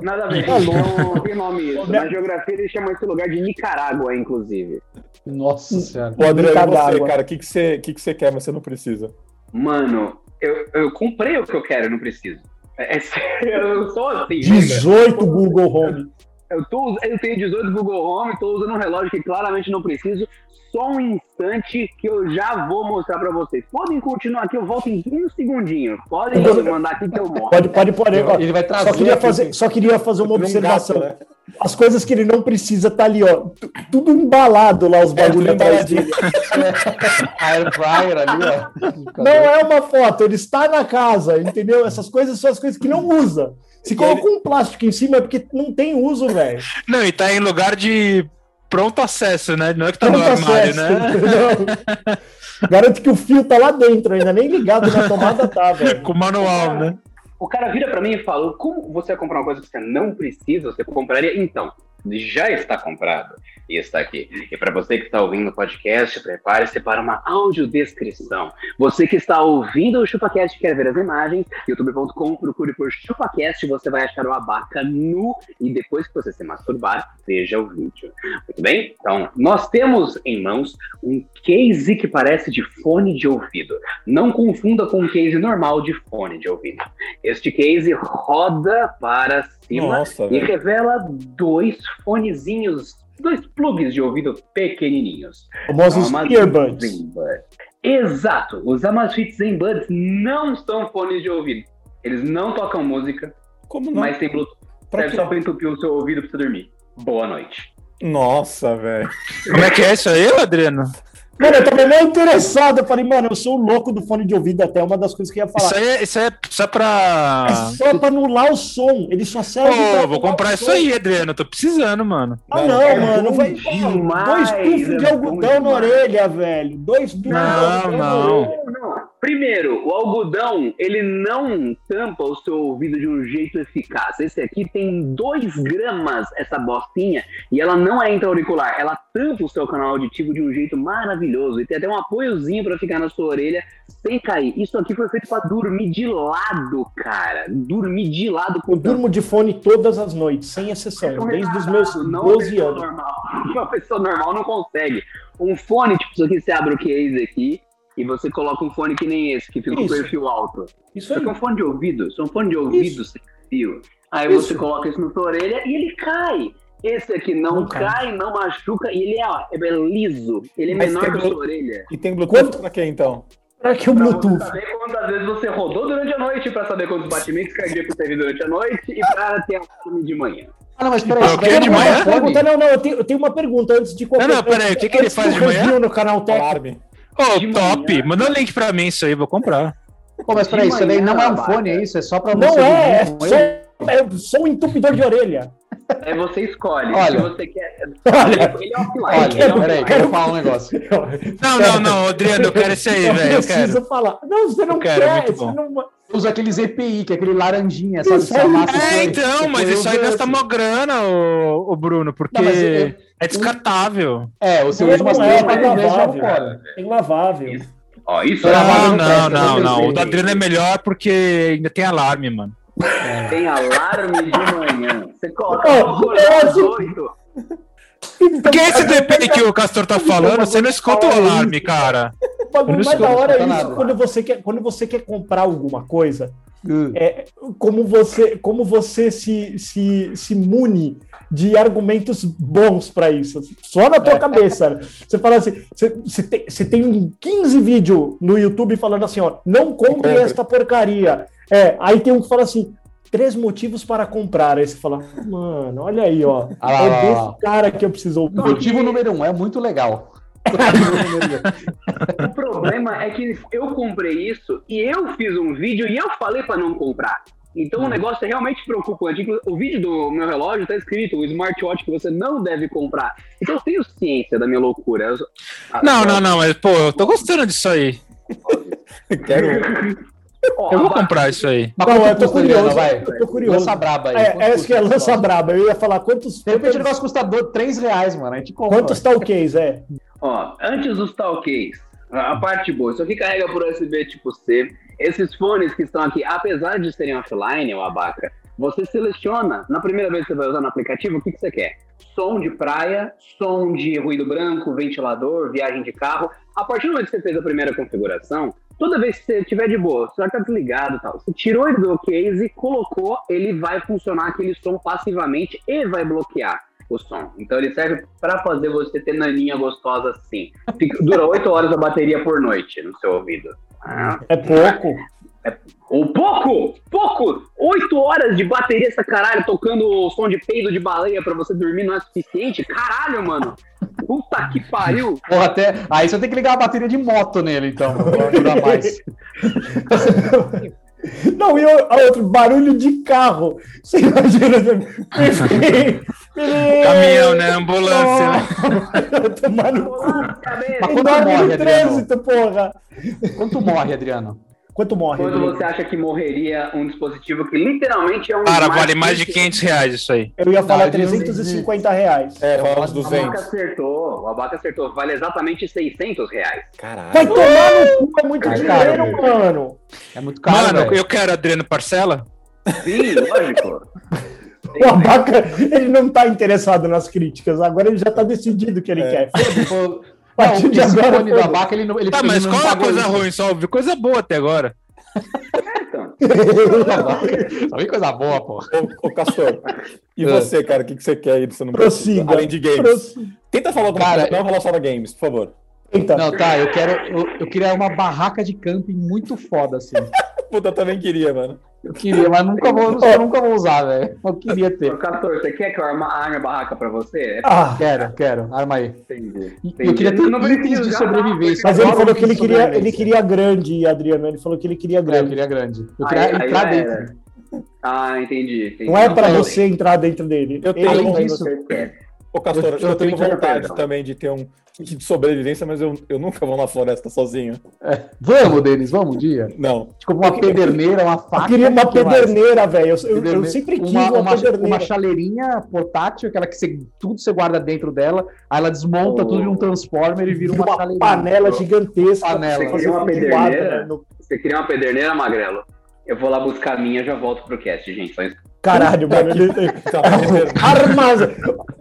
[SPEAKER 4] Nada a ver.
[SPEAKER 3] Tá.
[SPEAKER 4] Não tem nome isso. Na geografia eles chamam esse lugar de Nicarágua, inclusive.
[SPEAKER 5] nossa senhora.
[SPEAKER 1] Ô, André, você, cara, o que, que, você, que, que você quer, mas você não precisa?
[SPEAKER 4] Mano, eu, eu comprei o que eu quero, eu não preciso. É, é sério, eu sou assim. né?
[SPEAKER 3] 18 Google Home.
[SPEAKER 4] Eu, tô, eu tenho 18 Google Home, tô usando um relógio que claramente não preciso. Só um instante que eu já vou mostrar pra vocês. Podem continuar aqui, eu volto em um segundinho. Podem mandar aqui que eu mostro.
[SPEAKER 3] Pode, pode, pode.
[SPEAKER 5] Ele vai trazer
[SPEAKER 3] Só queria, fazer, só queria fazer uma
[SPEAKER 1] Um
[SPEAKER 3] observação.
[SPEAKER 1] gato, né?
[SPEAKER 3] As coisas que ele não precisa tá ali, ó. Tu- Tudo embalado lá, os bagulhos
[SPEAKER 1] tudo
[SPEAKER 3] atrás dele.
[SPEAKER 5] Air fryer ali, ó.
[SPEAKER 3] Não é uma foto, ele está na casa, entendeu? Essas coisas são as coisas que não usa. Se colocou um plástico em cima é porque não tem uso, velho.
[SPEAKER 2] Não, e tá em lugar de pronto acesso, né? Não é que tá no
[SPEAKER 3] Não tá
[SPEAKER 2] armário, né?
[SPEAKER 3] entendeu? Garanto que o fio tá lá dentro, ainda nem ligado na tomada tá, velho.
[SPEAKER 2] Com manual, né?
[SPEAKER 4] O cara vira pra mim e fala: Como você vai comprar uma coisa que você não precisa, você compraria? Então, já está comprado está aqui. E para você que está ouvindo o podcast, prepare-se para uma audiodescrição. Você que está ouvindo o ChupaCast e quer ver as imagens, youtube.com, procure por ChupaCast, você vai achar o abaca nu e depois que você se masturbar, veja o vídeo. Muito bem? Então, nós temos em mãos um case que parece de fone de ouvido. Não confunda com um case normal de fone de ouvido. Este case roda para cima
[SPEAKER 1] Nossa,
[SPEAKER 4] e
[SPEAKER 1] velho.
[SPEAKER 4] revela dois fonezinhos, dois plugs de ouvido pequenininhos.
[SPEAKER 3] Famosos earbuds.
[SPEAKER 4] Exato, os Amazfit Zenbuds não são fones de ouvido. Eles não tocam música,
[SPEAKER 1] Como não?
[SPEAKER 4] mas tem Bluetooth.
[SPEAKER 1] Pra
[SPEAKER 4] Serve
[SPEAKER 1] quê?
[SPEAKER 4] só pra entupir o seu ouvido pra você dormir. Boa noite.
[SPEAKER 1] Nossa, velho.
[SPEAKER 2] Como é que é isso aí, Adriano?
[SPEAKER 3] Mano, eu tava meio interessado. Eu falei, mano, eu sou o louco do fone de ouvido, até uma das coisas que eu ia
[SPEAKER 2] Isso
[SPEAKER 3] falar.
[SPEAKER 2] aí, é- isso aí é só pra.
[SPEAKER 3] É só pra anular o som. Ele só serve pra
[SPEAKER 2] Pô, vou comprar isso
[SPEAKER 3] som.
[SPEAKER 2] aí, Adriano. Tô precisando, mano.
[SPEAKER 3] Ah,
[SPEAKER 1] Não,
[SPEAKER 3] não,
[SPEAKER 1] é
[SPEAKER 3] mano.
[SPEAKER 4] bom
[SPEAKER 3] Vai,
[SPEAKER 4] demais,
[SPEAKER 3] dois de
[SPEAKER 4] é
[SPEAKER 3] algodão
[SPEAKER 4] bom
[SPEAKER 3] na orelha, velho. Dois puffs de
[SPEAKER 2] Não,
[SPEAKER 3] algodão na
[SPEAKER 2] não.
[SPEAKER 3] orelha.
[SPEAKER 4] Não, não. Primeiro, o algodão, ele não tampa o seu ouvido de um jeito eficaz. Esse aqui tem 2 gramas, essa bostinha, e ela não é intra-auricular. Ela tampa o seu canal auditivo de um jeito maravilhoso. E tem até um apoiozinho pra ficar na sua orelha sem cair. Isso aqui foi feito pra dormir de lado, cara. Dormir de lado com
[SPEAKER 3] Eu durmo de fone todas as noites, sem exceção, desde os meus
[SPEAKER 4] Não uma
[SPEAKER 3] 12
[SPEAKER 4] pessoa
[SPEAKER 3] anos.
[SPEAKER 4] Normal. Uma pessoa normal não consegue. Um fone, tipo, isso aqui você abre o case aqui e você coloca um fone que nem esse, que fica com o
[SPEAKER 3] Isso.
[SPEAKER 4] perfil alto.
[SPEAKER 3] Isso
[SPEAKER 4] Isso
[SPEAKER 3] aí.
[SPEAKER 4] é um fone de ouvido, isso é um fone de ouvido sem fio. Aí
[SPEAKER 3] Isso.
[SPEAKER 4] você coloca isso na sua orelha e ele cai. Esse aqui não,
[SPEAKER 3] Não cai.
[SPEAKER 4] cai, não machuca e ele é, ó, é liso. Ele é
[SPEAKER 1] Mas
[SPEAKER 4] menor que a
[SPEAKER 1] blu-
[SPEAKER 4] sua orelha.
[SPEAKER 1] E tem Bluetooth
[SPEAKER 3] Quanto-
[SPEAKER 1] pra quê, então?
[SPEAKER 3] Pra que o
[SPEAKER 4] Pra
[SPEAKER 3] Bluetooth?
[SPEAKER 4] saber quantas vezes você rodou durante a noite, pra saber quantos batimentos cardíacos teve durante a noite e pra ter alarme de manhã.
[SPEAKER 5] Ah, não, mas peraí.
[SPEAKER 2] Ah,
[SPEAKER 5] peraí,
[SPEAKER 2] de
[SPEAKER 5] é
[SPEAKER 2] manhã?
[SPEAKER 3] Pergunta, não, não, eu tenho, eu tenho uma pergunta antes de qualquer
[SPEAKER 2] Não, não, peraí, o que que ele faz de manhã?
[SPEAKER 3] no canal Tech.
[SPEAKER 1] Alarme.
[SPEAKER 2] Ô,
[SPEAKER 4] De
[SPEAKER 2] top!
[SPEAKER 4] manhã.
[SPEAKER 2] Manda um link pra mim isso aí, vou comprar.
[SPEAKER 5] Pô, mas peraí, isso daí não é um fone, é isso? É só pra
[SPEAKER 3] Não
[SPEAKER 5] você
[SPEAKER 3] é, é
[SPEAKER 5] com
[SPEAKER 3] só, é só um entupidor de orelha.
[SPEAKER 4] Aí você escolhe
[SPEAKER 5] Olha.
[SPEAKER 4] se você quer.
[SPEAKER 3] Olha,
[SPEAKER 4] Ele é offline.
[SPEAKER 5] Olha,
[SPEAKER 4] é
[SPEAKER 5] peraí, quero falar um negócio.
[SPEAKER 2] Não, não, não, Adriano, eu quero esse aí, velho. Eu
[SPEAKER 3] preciso
[SPEAKER 2] quero.
[SPEAKER 3] falar. Não, você não
[SPEAKER 2] Eu quero, é
[SPEAKER 3] quer.
[SPEAKER 2] muito
[SPEAKER 3] você
[SPEAKER 2] bom.
[SPEAKER 3] não...
[SPEAKER 5] Usa aqueles EPI, que é aquele laranjinha, sabe?
[SPEAKER 3] Isso
[SPEAKER 2] É,
[SPEAKER 5] foi.
[SPEAKER 2] então, mas isso aí gasta mó grana, ô, ô Bruno, porque
[SPEAKER 5] Não, mas eu-
[SPEAKER 2] é descartável.
[SPEAKER 5] É, o seu
[SPEAKER 3] Não,
[SPEAKER 5] último três
[SPEAKER 3] é,
[SPEAKER 5] mais
[SPEAKER 3] é lavável.
[SPEAKER 5] não fora.
[SPEAKER 3] Tem lavável.
[SPEAKER 4] Ó, isso
[SPEAKER 5] Não,
[SPEAKER 4] é
[SPEAKER 2] Não,
[SPEAKER 5] não
[SPEAKER 2] não,
[SPEAKER 5] presta,
[SPEAKER 2] não,
[SPEAKER 5] não
[SPEAKER 2] não. O do Adriano é melhor porque ainda tem alarme, mano.
[SPEAKER 4] tem alarme de manhã. Você coloca
[SPEAKER 3] Ó,
[SPEAKER 4] o acordar
[SPEAKER 3] eu
[SPEAKER 4] às
[SPEAKER 3] acho-
[SPEAKER 4] oito.
[SPEAKER 2] Porque esse DP que o Castor tá falando, você não escuta o alarme, cara.
[SPEAKER 3] O bagulho mais da hora é isso
[SPEAKER 5] nada.
[SPEAKER 3] quando você, quer, quando você quer comprar alguma coisa.
[SPEAKER 5] Hum.
[SPEAKER 3] É, como você, como você se, se, se mune de argumentos bons pra isso. Só na tua
[SPEAKER 5] É.
[SPEAKER 3] cabeça. Você fala assim: você, você, tem, você tem 15 vídeos no YouTube falando assim: ó, não compre esta porcaria. É, aí tem um que fala assim. Três motivos para comprar. Aí você fala, mano, olha aí, ó.
[SPEAKER 5] Ah
[SPEAKER 3] é desse cara que eu preciso ouvir.
[SPEAKER 5] Motivo número um, é muito legal.
[SPEAKER 4] O problema é que eu comprei isso e eu fiz um vídeo e eu falei pra não comprar. Então o negócio é realmente preocupante. O vídeo do meu relógio tá escrito o smartwatch que você não deve comprar. Então eu tenho ciência da minha loucura. Eu- Ah,
[SPEAKER 2] Não, não, não, mas pô, eu tô gostando disso aí.
[SPEAKER 1] Quero.
[SPEAKER 4] Ó,
[SPEAKER 2] Eu vou comprar isso aí.
[SPEAKER 5] Mas
[SPEAKER 3] Não, eu tô curioso.
[SPEAKER 5] vai?
[SPEAKER 3] Eu tô curioso.
[SPEAKER 5] Lança braba aí.
[SPEAKER 3] É, essa
[SPEAKER 5] custa
[SPEAKER 3] que é lança braba. Eu ia falar quantos.
[SPEAKER 5] De repente o negócio custa do- 3 reais, mano. A gente compra.
[SPEAKER 3] quantos case? É.
[SPEAKER 4] Ó, antes dos talkies, a parte boa, isso aqui carrega por USB tipo C. Esses fones que estão aqui, apesar de serem offline, o abaca, você seleciona, na primeira vez que você vai usar no aplicativo, o que, que você quer? Som de praia, som de ruído branco, ventilador, viagem de carro. A partir do momento que você fez a primeira configuração, toda vez que você tiver de boa, o celular tá desligado e tal, você tirou ele do case, colocou, ele vai funcionar aquele som passivamente e vai bloquear o som. Então ele serve para fazer você ter naninha gostosa assim. Dura 8 horas a bateria por noite no seu ouvido. Ah,
[SPEAKER 3] É pouco.
[SPEAKER 4] ou pouco! Pouco! 8 horas de bateria essa caralho tocando o som de peido de baleia pra você dormir não é suficiente? Caralho, mano! Puta que pariu!
[SPEAKER 5] Porra, até... Aí você tem que ligar a bateria de moto nele, então, pra ajudar mais.
[SPEAKER 3] Não, e o- a outro, barulho de carro. Você imagina?
[SPEAKER 2] Caminhão, né? Ambulância, né?
[SPEAKER 3] Tomar no cu.
[SPEAKER 5] Mas quanto morre,
[SPEAKER 3] no
[SPEAKER 5] Adriano?
[SPEAKER 3] trânsito, porra.
[SPEAKER 5] Quanto morre, Adriano?
[SPEAKER 3] Quanto morre?
[SPEAKER 4] Quando
[SPEAKER 3] Adriano?
[SPEAKER 4] você acha que morreria um dispositivo que literalmente é um.
[SPEAKER 2] Cara, vale mais de
[SPEAKER 4] switch,
[SPEAKER 2] 500 reais isso aí.
[SPEAKER 3] Eu ia falar
[SPEAKER 5] Não, Adriano,
[SPEAKER 3] 350 reais.
[SPEAKER 1] É, fala uns
[SPEAKER 4] O Abaca
[SPEAKER 1] 200.
[SPEAKER 4] acertou, o Abaca acertou. Vale exatamente 600 reais.
[SPEAKER 1] Caralho.
[SPEAKER 3] Vai tomar no cu, é muito
[SPEAKER 5] Ai,
[SPEAKER 3] dinheiro,
[SPEAKER 5] cara.
[SPEAKER 3] mano.
[SPEAKER 5] É muito caro,
[SPEAKER 2] Mano,
[SPEAKER 5] velho.
[SPEAKER 2] eu quero Adriano Parcela.
[SPEAKER 4] Sim, lógico.
[SPEAKER 3] O Abaca, ele não tá interessado nas críticas. Agora ele já tá decidido o que ele
[SPEAKER 1] É.
[SPEAKER 3] quer. A
[SPEAKER 5] Não,
[SPEAKER 3] partir de agora,
[SPEAKER 5] fone da vaca, ele não. Ele,
[SPEAKER 2] Tá,
[SPEAKER 5] ele
[SPEAKER 2] mas
[SPEAKER 5] não
[SPEAKER 2] qual é a coisa
[SPEAKER 5] isso.
[SPEAKER 2] ruim? Só ouvi coisa boa até agora.
[SPEAKER 4] Então,
[SPEAKER 5] Só vem coisa boa, pô.
[SPEAKER 1] Ô, ô Castor, e
[SPEAKER 5] É.
[SPEAKER 1] você, cara, o que, que você quer aí do você não precisa?
[SPEAKER 3] Prossiga.
[SPEAKER 1] Além de games.
[SPEAKER 3] Prossiga.
[SPEAKER 1] Tenta falar alguma
[SPEAKER 5] Cara,
[SPEAKER 1] coisa, não falar só da games, por favor.
[SPEAKER 3] Eita.
[SPEAKER 5] Não, tá, eu quero. Eu, eu queria uma barraca de camping muito foda, assim.
[SPEAKER 1] Puta, eu também queria, mano.
[SPEAKER 5] Eu queria, mas nunca vou, eu nunca vou usar, velho. Eu queria ter.
[SPEAKER 4] Ô, Castor, você quer que eu arma- arme a barraca pra você?
[SPEAKER 3] Ah,
[SPEAKER 5] Quero, quero. Arma aí.
[SPEAKER 4] Entendi.
[SPEAKER 5] E eu queria ter
[SPEAKER 4] Não precisa
[SPEAKER 5] itens de sobrevivência.
[SPEAKER 3] mas ele falou que ele queria, ele queria grande, Adriano. Ele falou que ele queria
[SPEAKER 5] É, eu
[SPEAKER 3] grande.
[SPEAKER 5] queria grande. Eu
[SPEAKER 4] Aí-
[SPEAKER 5] queria
[SPEAKER 4] aí
[SPEAKER 5] entrar
[SPEAKER 4] já
[SPEAKER 5] dentro.
[SPEAKER 4] era. Ah, entendi. entendi.
[SPEAKER 3] Não é pra
[SPEAKER 5] eu-
[SPEAKER 3] você entrar dentro dele.
[SPEAKER 1] Eu tenho-
[SPEAKER 5] Além
[SPEAKER 3] vai-
[SPEAKER 5] disso,
[SPEAKER 4] Você quer.
[SPEAKER 1] Ô, Castor,
[SPEAKER 5] Eu- eu
[SPEAKER 1] eu tenho vontade também de ter um kit de sobrevivência, mas eu, eu nunca vou na floresta sozinho.
[SPEAKER 5] Vamos, Denis, vamos um dia?
[SPEAKER 1] Não.
[SPEAKER 5] Tipo, uma pederneira, uma faca.
[SPEAKER 3] Eu queria uma
[SPEAKER 5] que
[SPEAKER 3] pederneira, velho. Eu, eu- eu sempre quis
[SPEAKER 5] uma,
[SPEAKER 3] uma,
[SPEAKER 5] uma,
[SPEAKER 3] pederneira.
[SPEAKER 5] uma chaleirinha portátil, aquela que você, tudo você guarda dentro dela, aí ela desmonta
[SPEAKER 4] Oh.
[SPEAKER 5] tudo em um transformer e vira uma,
[SPEAKER 3] uma
[SPEAKER 5] chaleirinha.
[SPEAKER 3] panela gigantesca.
[SPEAKER 5] Panela.
[SPEAKER 4] Você
[SPEAKER 3] fazer
[SPEAKER 4] queria uma pederneira?
[SPEAKER 3] no-
[SPEAKER 4] Você queria uma pederneira, Magrelo? Eu vou lá buscar a minha e já volto pro cast, gente. Só isso.
[SPEAKER 3] Caralho, mano. Ele...
[SPEAKER 1] Tá,
[SPEAKER 3] Armazém.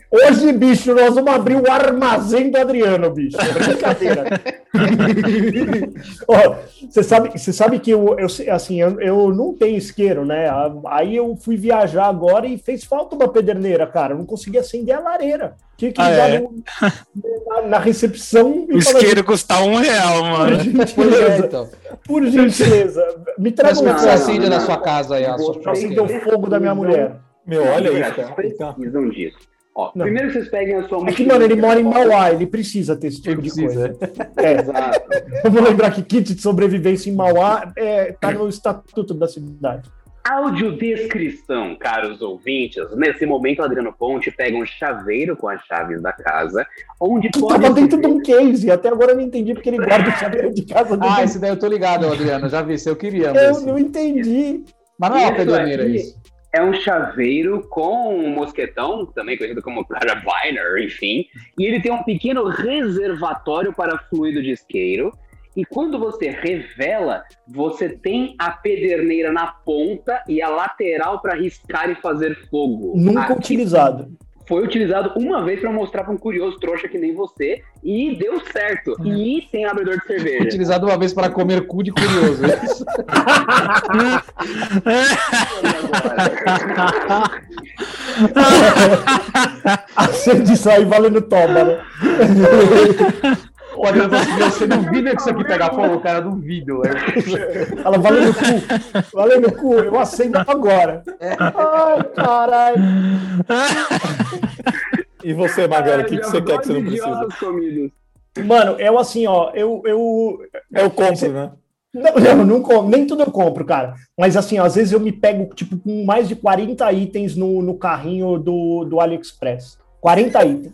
[SPEAKER 3] Hoje, bicho, nós vamos abrir o armazém do Adriano, bicho. É brincadeira. Você sabe, você sabe que eu, eu assim, eu, eu não tenho isqueiro, né? Aí eu fui viajar agora e fez falta uma pederneira, cara. Eu não conseguia acender a lareira. Tinha que
[SPEAKER 2] Ah, é?
[SPEAKER 3] no- na, na recepção
[SPEAKER 2] O isqueiro custa um real,
[SPEAKER 3] por
[SPEAKER 2] mano.
[SPEAKER 5] É,
[SPEAKER 3] gentileza,
[SPEAKER 5] então.
[SPEAKER 3] por gentileza, me
[SPEAKER 5] Mas é
[SPEAKER 3] um
[SPEAKER 5] que você acende na sua casa aí a sua
[SPEAKER 4] Vou
[SPEAKER 3] pra
[SPEAKER 4] Vocês
[SPEAKER 3] acender o fogo da minha mulher.
[SPEAKER 1] Meu, olha isso, cara. Então,
[SPEAKER 4] precisam disso. Ó,
[SPEAKER 3] Não.
[SPEAKER 4] primeiro que vocês peguem a sua
[SPEAKER 3] É que, mano, ele mora em Mauá, ele precisa ter esse tipo
[SPEAKER 5] Ele
[SPEAKER 3] de
[SPEAKER 5] precisa,
[SPEAKER 3] coisa. É,
[SPEAKER 4] Exato.
[SPEAKER 3] eu vou lembrar que kit de sobrevivência em Mauá é, tá no estatuto da cidade.
[SPEAKER 4] Audiodescrição, caros ouvintes. Nesse momento, o Adriano Ponte pega um chaveiro com as chaves da casa, onde
[SPEAKER 3] Tu
[SPEAKER 4] pode.
[SPEAKER 3] tava dentro de um case, até agora eu não entendi porque ele guarda o chaveiro de casa dentro
[SPEAKER 5] Ah, esse daí eu tô ligado, Adriano. Já vi, se eu queria.
[SPEAKER 3] Eu
[SPEAKER 5] esse.
[SPEAKER 3] não entendi.
[SPEAKER 5] Mas não é uma
[SPEAKER 4] isso. É um chaveiro com um mosquetão, também conhecido como carabiner, enfim. E ele tem um pequeno reservatório para fluido de isqueiro. E quando você revela, você tem a pederneira na ponta e a lateral para riscar e fazer fogo.
[SPEAKER 3] Nunca
[SPEAKER 4] Aqui
[SPEAKER 3] utilizado.
[SPEAKER 4] Foi utilizado uma vez para mostrar para um curioso trouxa que nem você e deu certo. E tem abridor de cerveja.
[SPEAKER 5] Utilizado uma vez para comer cu de curioso. é?
[SPEAKER 3] Acende isso aí valendo toba, né?
[SPEAKER 5] O Adriano falou assim, você duvida que isso aqui pega fogo? Cara, duvido. É.
[SPEAKER 3] Ela valendo cu. Valendo cu, eu acendo agora. Ai, caralho.
[SPEAKER 1] E você, Magrelo, o que, que você quer que você não precisa?
[SPEAKER 3] Mano, eu assim, ó, eu, eu,
[SPEAKER 1] Eu compro, né?
[SPEAKER 3] Não, não, não compro, nem tudo eu compro, cara. Mas assim, às vezes eu me pego, tipo, com mais de 40 itens no, no carrinho do, do AliExpress. 40 itens.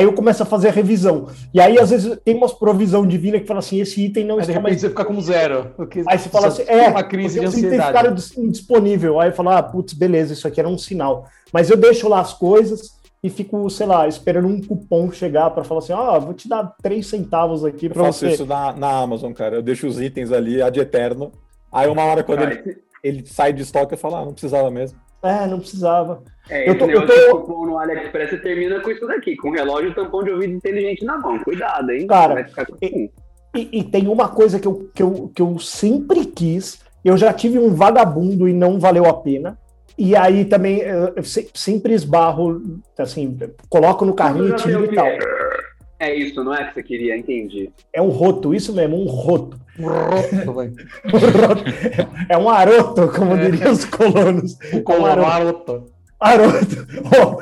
[SPEAKER 3] Aí eu começo a fazer a revisão. E aí, às vezes, tem umas provisão divina que fala assim: esse item não
[SPEAKER 5] de
[SPEAKER 3] está
[SPEAKER 5] repente
[SPEAKER 3] mais.
[SPEAKER 5] você fica com zero. Porque
[SPEAKER 3] Aí você fala assim: é,
[SPEAKER 5] uma crise de
[SPEAKER 3] porque os itens
[SPEAKER 5] ansiedade.
[SPEAKER 3] ficaram dis- indisponível. Aí eu falo: ah, putz, beleza, isso aqui era um sinal. Mas eu deixo lá as coisas e fico, sei lá, esperando um cupom chegar para falar assim: ah, vou te dar 3 centavos aqui
[SPEAKER 1] Eu
[SPEAKER 3] para
[SPEAKER 1] faço
[SPEAKER 3] você.
[SPEAKER 1] isso na, na Amazon, cara. Eu deixo os itens ali ad eterno. Aí uma hora, quando
[SPEAKER 4] Ah,
[SPEAKER 1] ele, ele sai de estoque, eu falo, ah, não precisava mesmo.
[SPEAKER 3] É, não precisava.
[SPEAKER 4] É,
[SPEAKER 3] Eu
[SPEAKER 4] esse
[SPEAKER 3] tô- eu
[SPEAKER 4] negócio
[SPEAKER 3] tô-
[SPEAKER 4] de cupom no AliExpress você termina com isso daqui, com relógio e tampão de ouvido inteligente na mão. Cuidado, hein?
[SPEAKER 3] Cara,
[SPEAKER 4] Vai ficar com...
[SPEAKER 3] e- E, e tem uma coisa que eu, que, eu, que eu sempre quis, eu já tive um vagabundo e não valeu a pena. E aí também eu eu se- sempre esbarro, assim, coloco no carrinho e tiro e tal.
[SPEAKER 4] é. É isso, não é que você queria, entendi.
[SPEAKER 3] É um roto, isso mesmo, um roto.
[SPEAKER 5] Um roto, velho.
[SPEAKER 3] Um. É um aroto, como
[SPEAKER 5] É.
[SPEAKER 3] diriam os colonos.
[SPEAKER 5] O
[SPEAKER 3] É um aroto. Aroto. Ó,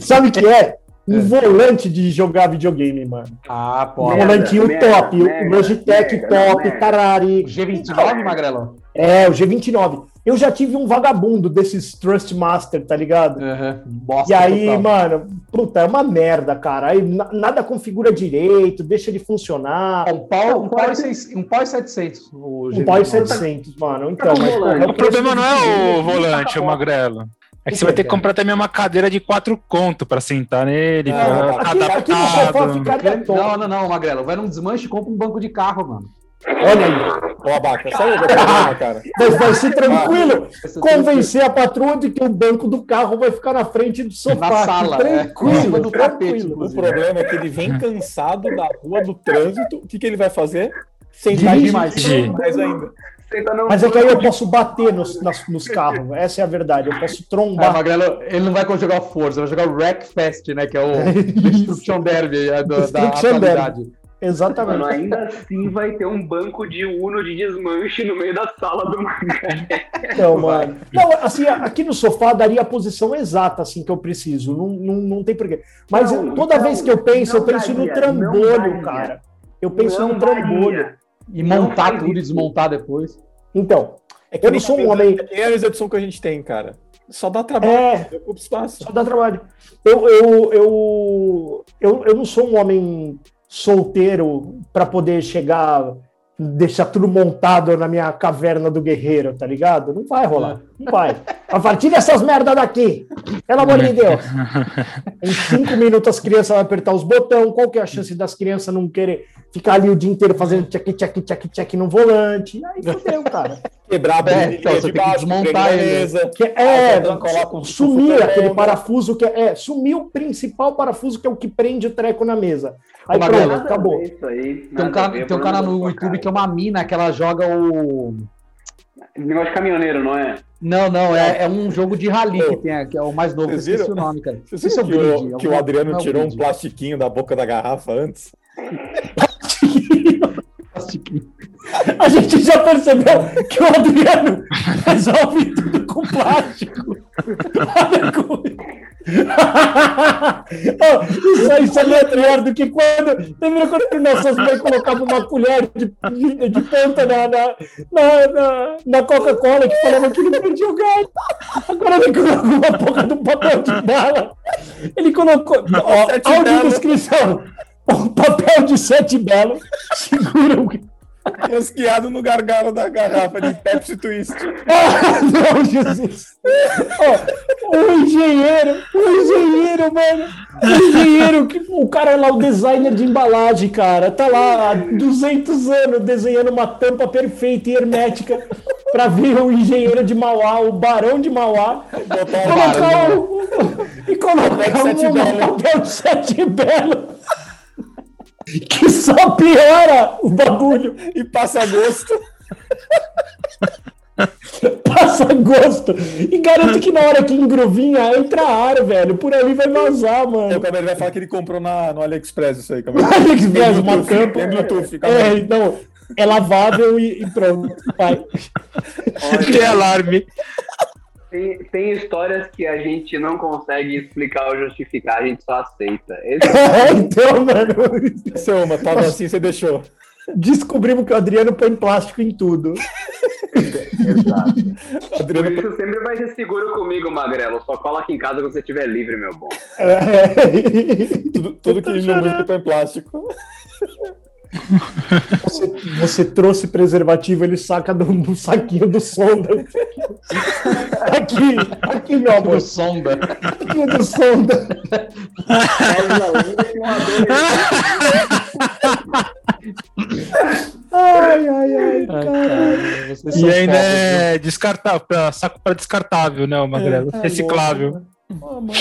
[SPEAKER 3] Sabe o que é? Um volante de jogar videogame, mano.
[SPEAKER 5] Ah, pô.
[SPEAKER 3] Um volantinho
[SPEAKER 4] merda,
[SPEAKER 3] top,
[SPEAKER 4] merda,
[SPEAKER 3] o Logitech
[SPEAKER 4] merda,
[SPEAKER 3] top,
[SPEAKER 4] merda.
[SPEAKER 3] carari.
[SPEAKER 5] G29, Magrelo?
[SPEAKER 3] É, o G29. Eu já tive um vagabundo desses Trust Master, tá ligado?
[SPEAKER 5] Uhum. Bosta
[SPEAKER 3] E aí,
[SPEAKER 5] total.
[SPEAKER 3] mano, puta, é uma merda, cara. Aí na- nada configura direito, deixa ele funcionar.
[SPEAKER 5] Um pau, um pau, e um pau e 700. O
[SPEAKER 3] Um pau e
[SPEAKER 5] G29.
[SPEAKER 3] 700, mano. Então,
[SPEAKER 4] Tá
[SPEAKER 3] mas, porra, é
[SPEAKER 2] O problema não é o
[SPEAKER 4] Tá
[SPEAKER 2] volante, o
[SPEAKER 4] bom.
[SPEAKER 2] magrelo. É que
[SPEAKER 3] O
[SPEAKER 2] você vai ter que
[SPEAKER 3] é?
[SPEAKER 2] comprar também uma cadeira de quatro conto pra sentar nele,
[SPEAKER 1] Ah,
[SPEAKER 2] pra
[SPEAKER 3] aqui,
[SPEAKER 2] ficar
[SPEAKER 3] aqui no sofá
[SPEAKER 2] adaptado.
[SPEAKER 5] Não, não, não, Magrelo. Vai num desmanche e compra um banco de carro, mano.
[SPEAKER 3] Olha aí.
[SPEAKER 1] Ô, Abaca, sai do problema, cara.
[SPEAKER 3] Mas vai ser tranquilo.
[SPEAKER 5] Esse-
[SPEAKER 3] Convencer a patroa de que o banco do carro vai ficar na frente do sofá.
[SPEAKER 5] Na sala, é. Em cima
[SPEAKER 3] Tranquilo,
[SPEAKER 5] do tapete,
[SPEAKER 3] tranquilo.
[SPEAKER 1] O problema é que ele vem cansado da rua, do trânsito. O que, que ele vai fazer? Sentar
[SPEAKER 5] mais.
[SPEAKER 1] dirigir mais ainda.
[SPEAKER 4] Não-
[SPEAKER 3] Mas é que aí eu posso bater nos, nas- nos carros. Essa é a verdade. Eu posso
[SPEAKER 5] Ah,
[SPEAKER 3] trombar.
[SPEAKER 5] Magrelo, ele não vai jogar Forza, vai jogar Wreckfest, né? Que é o Destruction Derby é, do- da
[SPEAKER 3] Destruction
[SPEAKER 5] atualidade.
[SPEAKER 3] Exatamente.
[SPEAKER 4] Mano, ainda assim vai ter um banco de Uno de desmanche no meio da sala do Magrelo.
[SPEAKER 3] Então, mano. Não, assim, aqui no sofá daria a posição exata, assim, que eu preciso. Não, não, não tem porquê. Mas
[SPEAKER 4] Não,
[SPEAKER 3] toda
[SPEAKER 4] não,
[SPEAKER 3] vez que eu penso, eu penso no
[SPEAKER 4] daria,
[SPEAKER 3] trambolho,
[SPEAKER 4] não daria.
[SPEAKER 3] cara. Eu penso
[SPEAKER 4] Não
[SPEAKER 3] no trambolho.
[SPEAKER 4] daria.
[SPEAKER 5] E montar tudo e desmontar depois.
[SPEAKER 3] Então,
[SPEAKER 1] É
[SPEAKER 3] Eu não sou um homem-
[SPEAKER 1] É a som que a gente tem, cara. Só dá trabalho,
[SPEAKER 3] é,
[SPEAKER 1] ocupa espaço.
[SPEAKER 3] só dá trabalho. Eu, eu, eu, eu, eu não sou um homem solteiro para poder chegar, deixar tudo montado na minha caverna do guerreiro, tá ligado? Não vai rolar. Não vai. A partir dessas merda daqui, pelo amor de Deus. Em cinco minutos as crianças vão apertar os botões. Qual que é a chance das crianças não querer ficar ali o dia inteiro fazendo check, check, check, check no volante? Aí fodeu, cara.
[SPEAKER 1] Quebrar a
[SPEAKER 5] É, então,
[SPEAKER 1] de baixo,
[SPEAKER 5] desmontar ele.
[SPEAKER 1] mesa.
[SPEAKER 3] Que é,
[SPEAKER 1] coloca um
[SPEAKER 3] sumir aquele parafuso que é, é, sumir o principal parafuso que é o que prende o treco na mesa. Aí
[SPEAKER 5] Ô,
[SPEAKER 3] pronto, acabou.
[SPEAKER 4] Isso aí,
[SPEAKER 5] Tem um,
[SPEAKER 4] a
[SPEAKER 5] cara, tem um cara no YouTube
[SPEAKER 4] casa.
[SPEAKER 5] que é uma mina que ela joga o.
[SPEAKER 4] Negócio de caminhoneiro, não é?
[SPEAKER 5] Não, não, é, é um jogo de rally que tem, que é o mais novo.
[SPEAKER 1] vocês
[SPEAKER 5] Esqueci o nome, cara.
[SPEAKER 1] Vocês
[SPEAKER 5] sei se é o
[SPEAKER 1] que,
[SPEAKER 5] Grid,
[SPEAKER 1] o, que o Adriano
[SPEAKER 5] é o
[SPEAKER 1] tirou um plastiquinho da boca da garrafa antes?
[SPEAKER 5] Plastiquinho.
[SPEAKER 3] A gente já percebeu que o Adriano resolve tudo com plástico. Ó, isso aí é pior do que quando. Lembra quando nossas mães colocavam uma colher de, de, de ponta na, na, na, na- Coca-Cola que falava que não podia jogar? Agora ele colocou uma porra de um papel de bala. Ele colocou. Ó, áudio descrição. Um papel de sete belo. Segura o.
[SPEAKER 1] Rasqueado no gargalo da garrafa de Pepsi Twist.
[SPEAKER 3] Ah, não, Jesus! Ó, o engenheiro, o engenheiro, mano. O engenheiro, que, o cara lá, o designer de embalagem, cara, tá lá há 200 anos desenhando uma tampa perfeita e hermética pra vir o engenheiro de Mauá, o barão de Mauá, colocar o, e colocar um
[SPEAKER 1] belo.
[SPEAKER 3] papel de sete belo. Que só piora o bagulho.
[SPEAKER 1] E passa gosto.
[SPEAKER 3] passa gosto e garante que na hora que engruvinha entra ar, velho. Por ali vai vazar,
[SPEAKER 1] Aí o
[SPEAKER 3] mano.
[SPEAKER 1] Cabelo vai falar que ele comprou na, no AliExpress isso aí, Cabelo.
[SPEAKER 3] AliExpress, uma tampa.
[SPEAKER 1] tem Bluetooth, fica
[SPEAKER 3] É, então, é lavável e, e pronto. Vai.
[SPEAKER 2] Tem alarme.
[SPEAKER 4] Tem, tem histórias que a gente não consegue explicar ou justificar, a gente só aceita. Esse
[SPEAKER 3] É, então, mano,
[SPEAKER 1] Seu uma, tava assim, você deixou.
[SPEAKER 3] descobrimos que o Adriano põe plástico em tudo.
[SPEAKER 4] Exato. Por
[SPEAKER 1] Adriano,
[SPEAKER 4] isso sempre vai ser seguro comigo, Magrelo. Só cola aqui em casa quando você estiver livre, meu bom.
[SPEAKER 3] É.
[SPEAKER 1] tudo, tudo que não música põe plástico.
[SPEAKER 3] Você, você trouxe preservativo, ele saca do, do saquinho do sonda. Aqui, aqui, meu amor.
[SPEAKER 5] O sonda.
[SPEAKER 3] Aqui do sonda. Ai, ai, ai, caralho.
[SPEAKER 5] Vocês
[SPEAKER 2] E ainda
[SPEAKER 5] fodas,
[SPEAKER 2] é descartável, pra, saco para descartável, né, magrelo?
[SPEAKER 3] É,
[SPEAKER 2] Reciclável.
[SPEAKER 1] Oh, mano.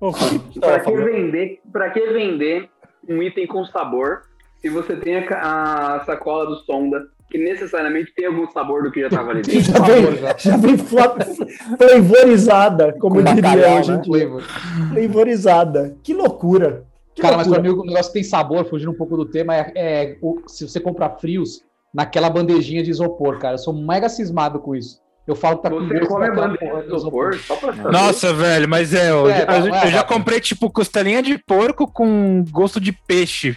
[SPEAKER 1] Ô,
[SPEAKER 4] Pra
[SPEAKER 1] tá,
[SPEAKER 4] que vender, pra que vender um item com sabor se você tem a, a sacola do Sonda, que necessariamente tem algum sabor do que já tava ali dentro.
[SPEAKER 3] Já vem, já vem fla- flavorizada, como
[SPEAKER 1] Com
[SPEAKER 3] diria
[SPEAKER 1] bacalhau,
[SPEAKER 3] hoje em
[SPEAKER 1] né?
[SPEAKER 3] dia.
[SPEAKER 5] Flavor.
[SPEAKER 3] Flavorizada. Que loucura. Que
[SPEAKER 5] Cara, mas pra
[SPEAKER 3] loucura.
[SPEAKER 5] mim o negócio que tem sabor, fugindo um pouco do tema, é, é o- se você comprar frios naquela bandejinha de isopor, cara. Eu sou mega cismado com isso. Eu falo que tá com
[SPEAKER 4] Você come a bandeja de isopor só pra saber.
[SPEAKER 2] Nossa, velho, mas é, eu,
[SPEAKER 5] É,
[SPEAKER 2] eu-
[SPEAKER 5] não,
[SPEAKER 2] eu
[SPEAKER 5] é,
[SPEAKER 2] já comprei, tipo, costelinha de porco com gosto de peixe.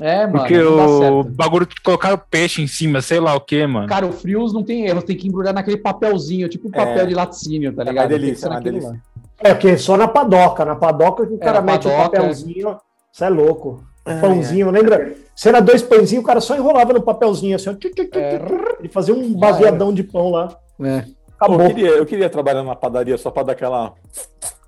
[SPEAKER 5] É, mano,
[SPEAKER 2] Porque
[SPEAKER 5] não dá
[SPEAKER 2] o bagulho colocaram peixe em cima, sei lá o que, mano.
[SPEAKER 5] Cara, o frios não tem erro, tem que embrulhar naquele papelzinho, tipo papel
[SPEAKER 1] É.
[SPEAKER 5] de laticínio, tá
[SPEAKER 1] É
[SPEAKER 5] ligado?
[SPEAKER 1] uma
[SPEAKER 5] Tem que
[SPEAKER 1] delícia, é uma delícia.
[SPEAKER 5] lá.
[SPEAKER 3] É, porque só na padoca. Na padoca que o cara
[SPEAKER 5] É, na
[SPEAKER 3] mete o papelzinho. Isso é louco. Pãozinho, lembra? Se era dois pãezinhos, o cara só enrolava no papelzinho assim, ó. tchu, tchu, tchu,
[SPEAKER 5] É.
[SPEAKER 3] tchu, Ele fazia um baseadão de pão lá.
[SPEAKER 5] É.
[SPEAKER 3] Acabou.
[SPEAKER 1] Eu queria, eu queria trabalhar numa padaria só pra dar aquela,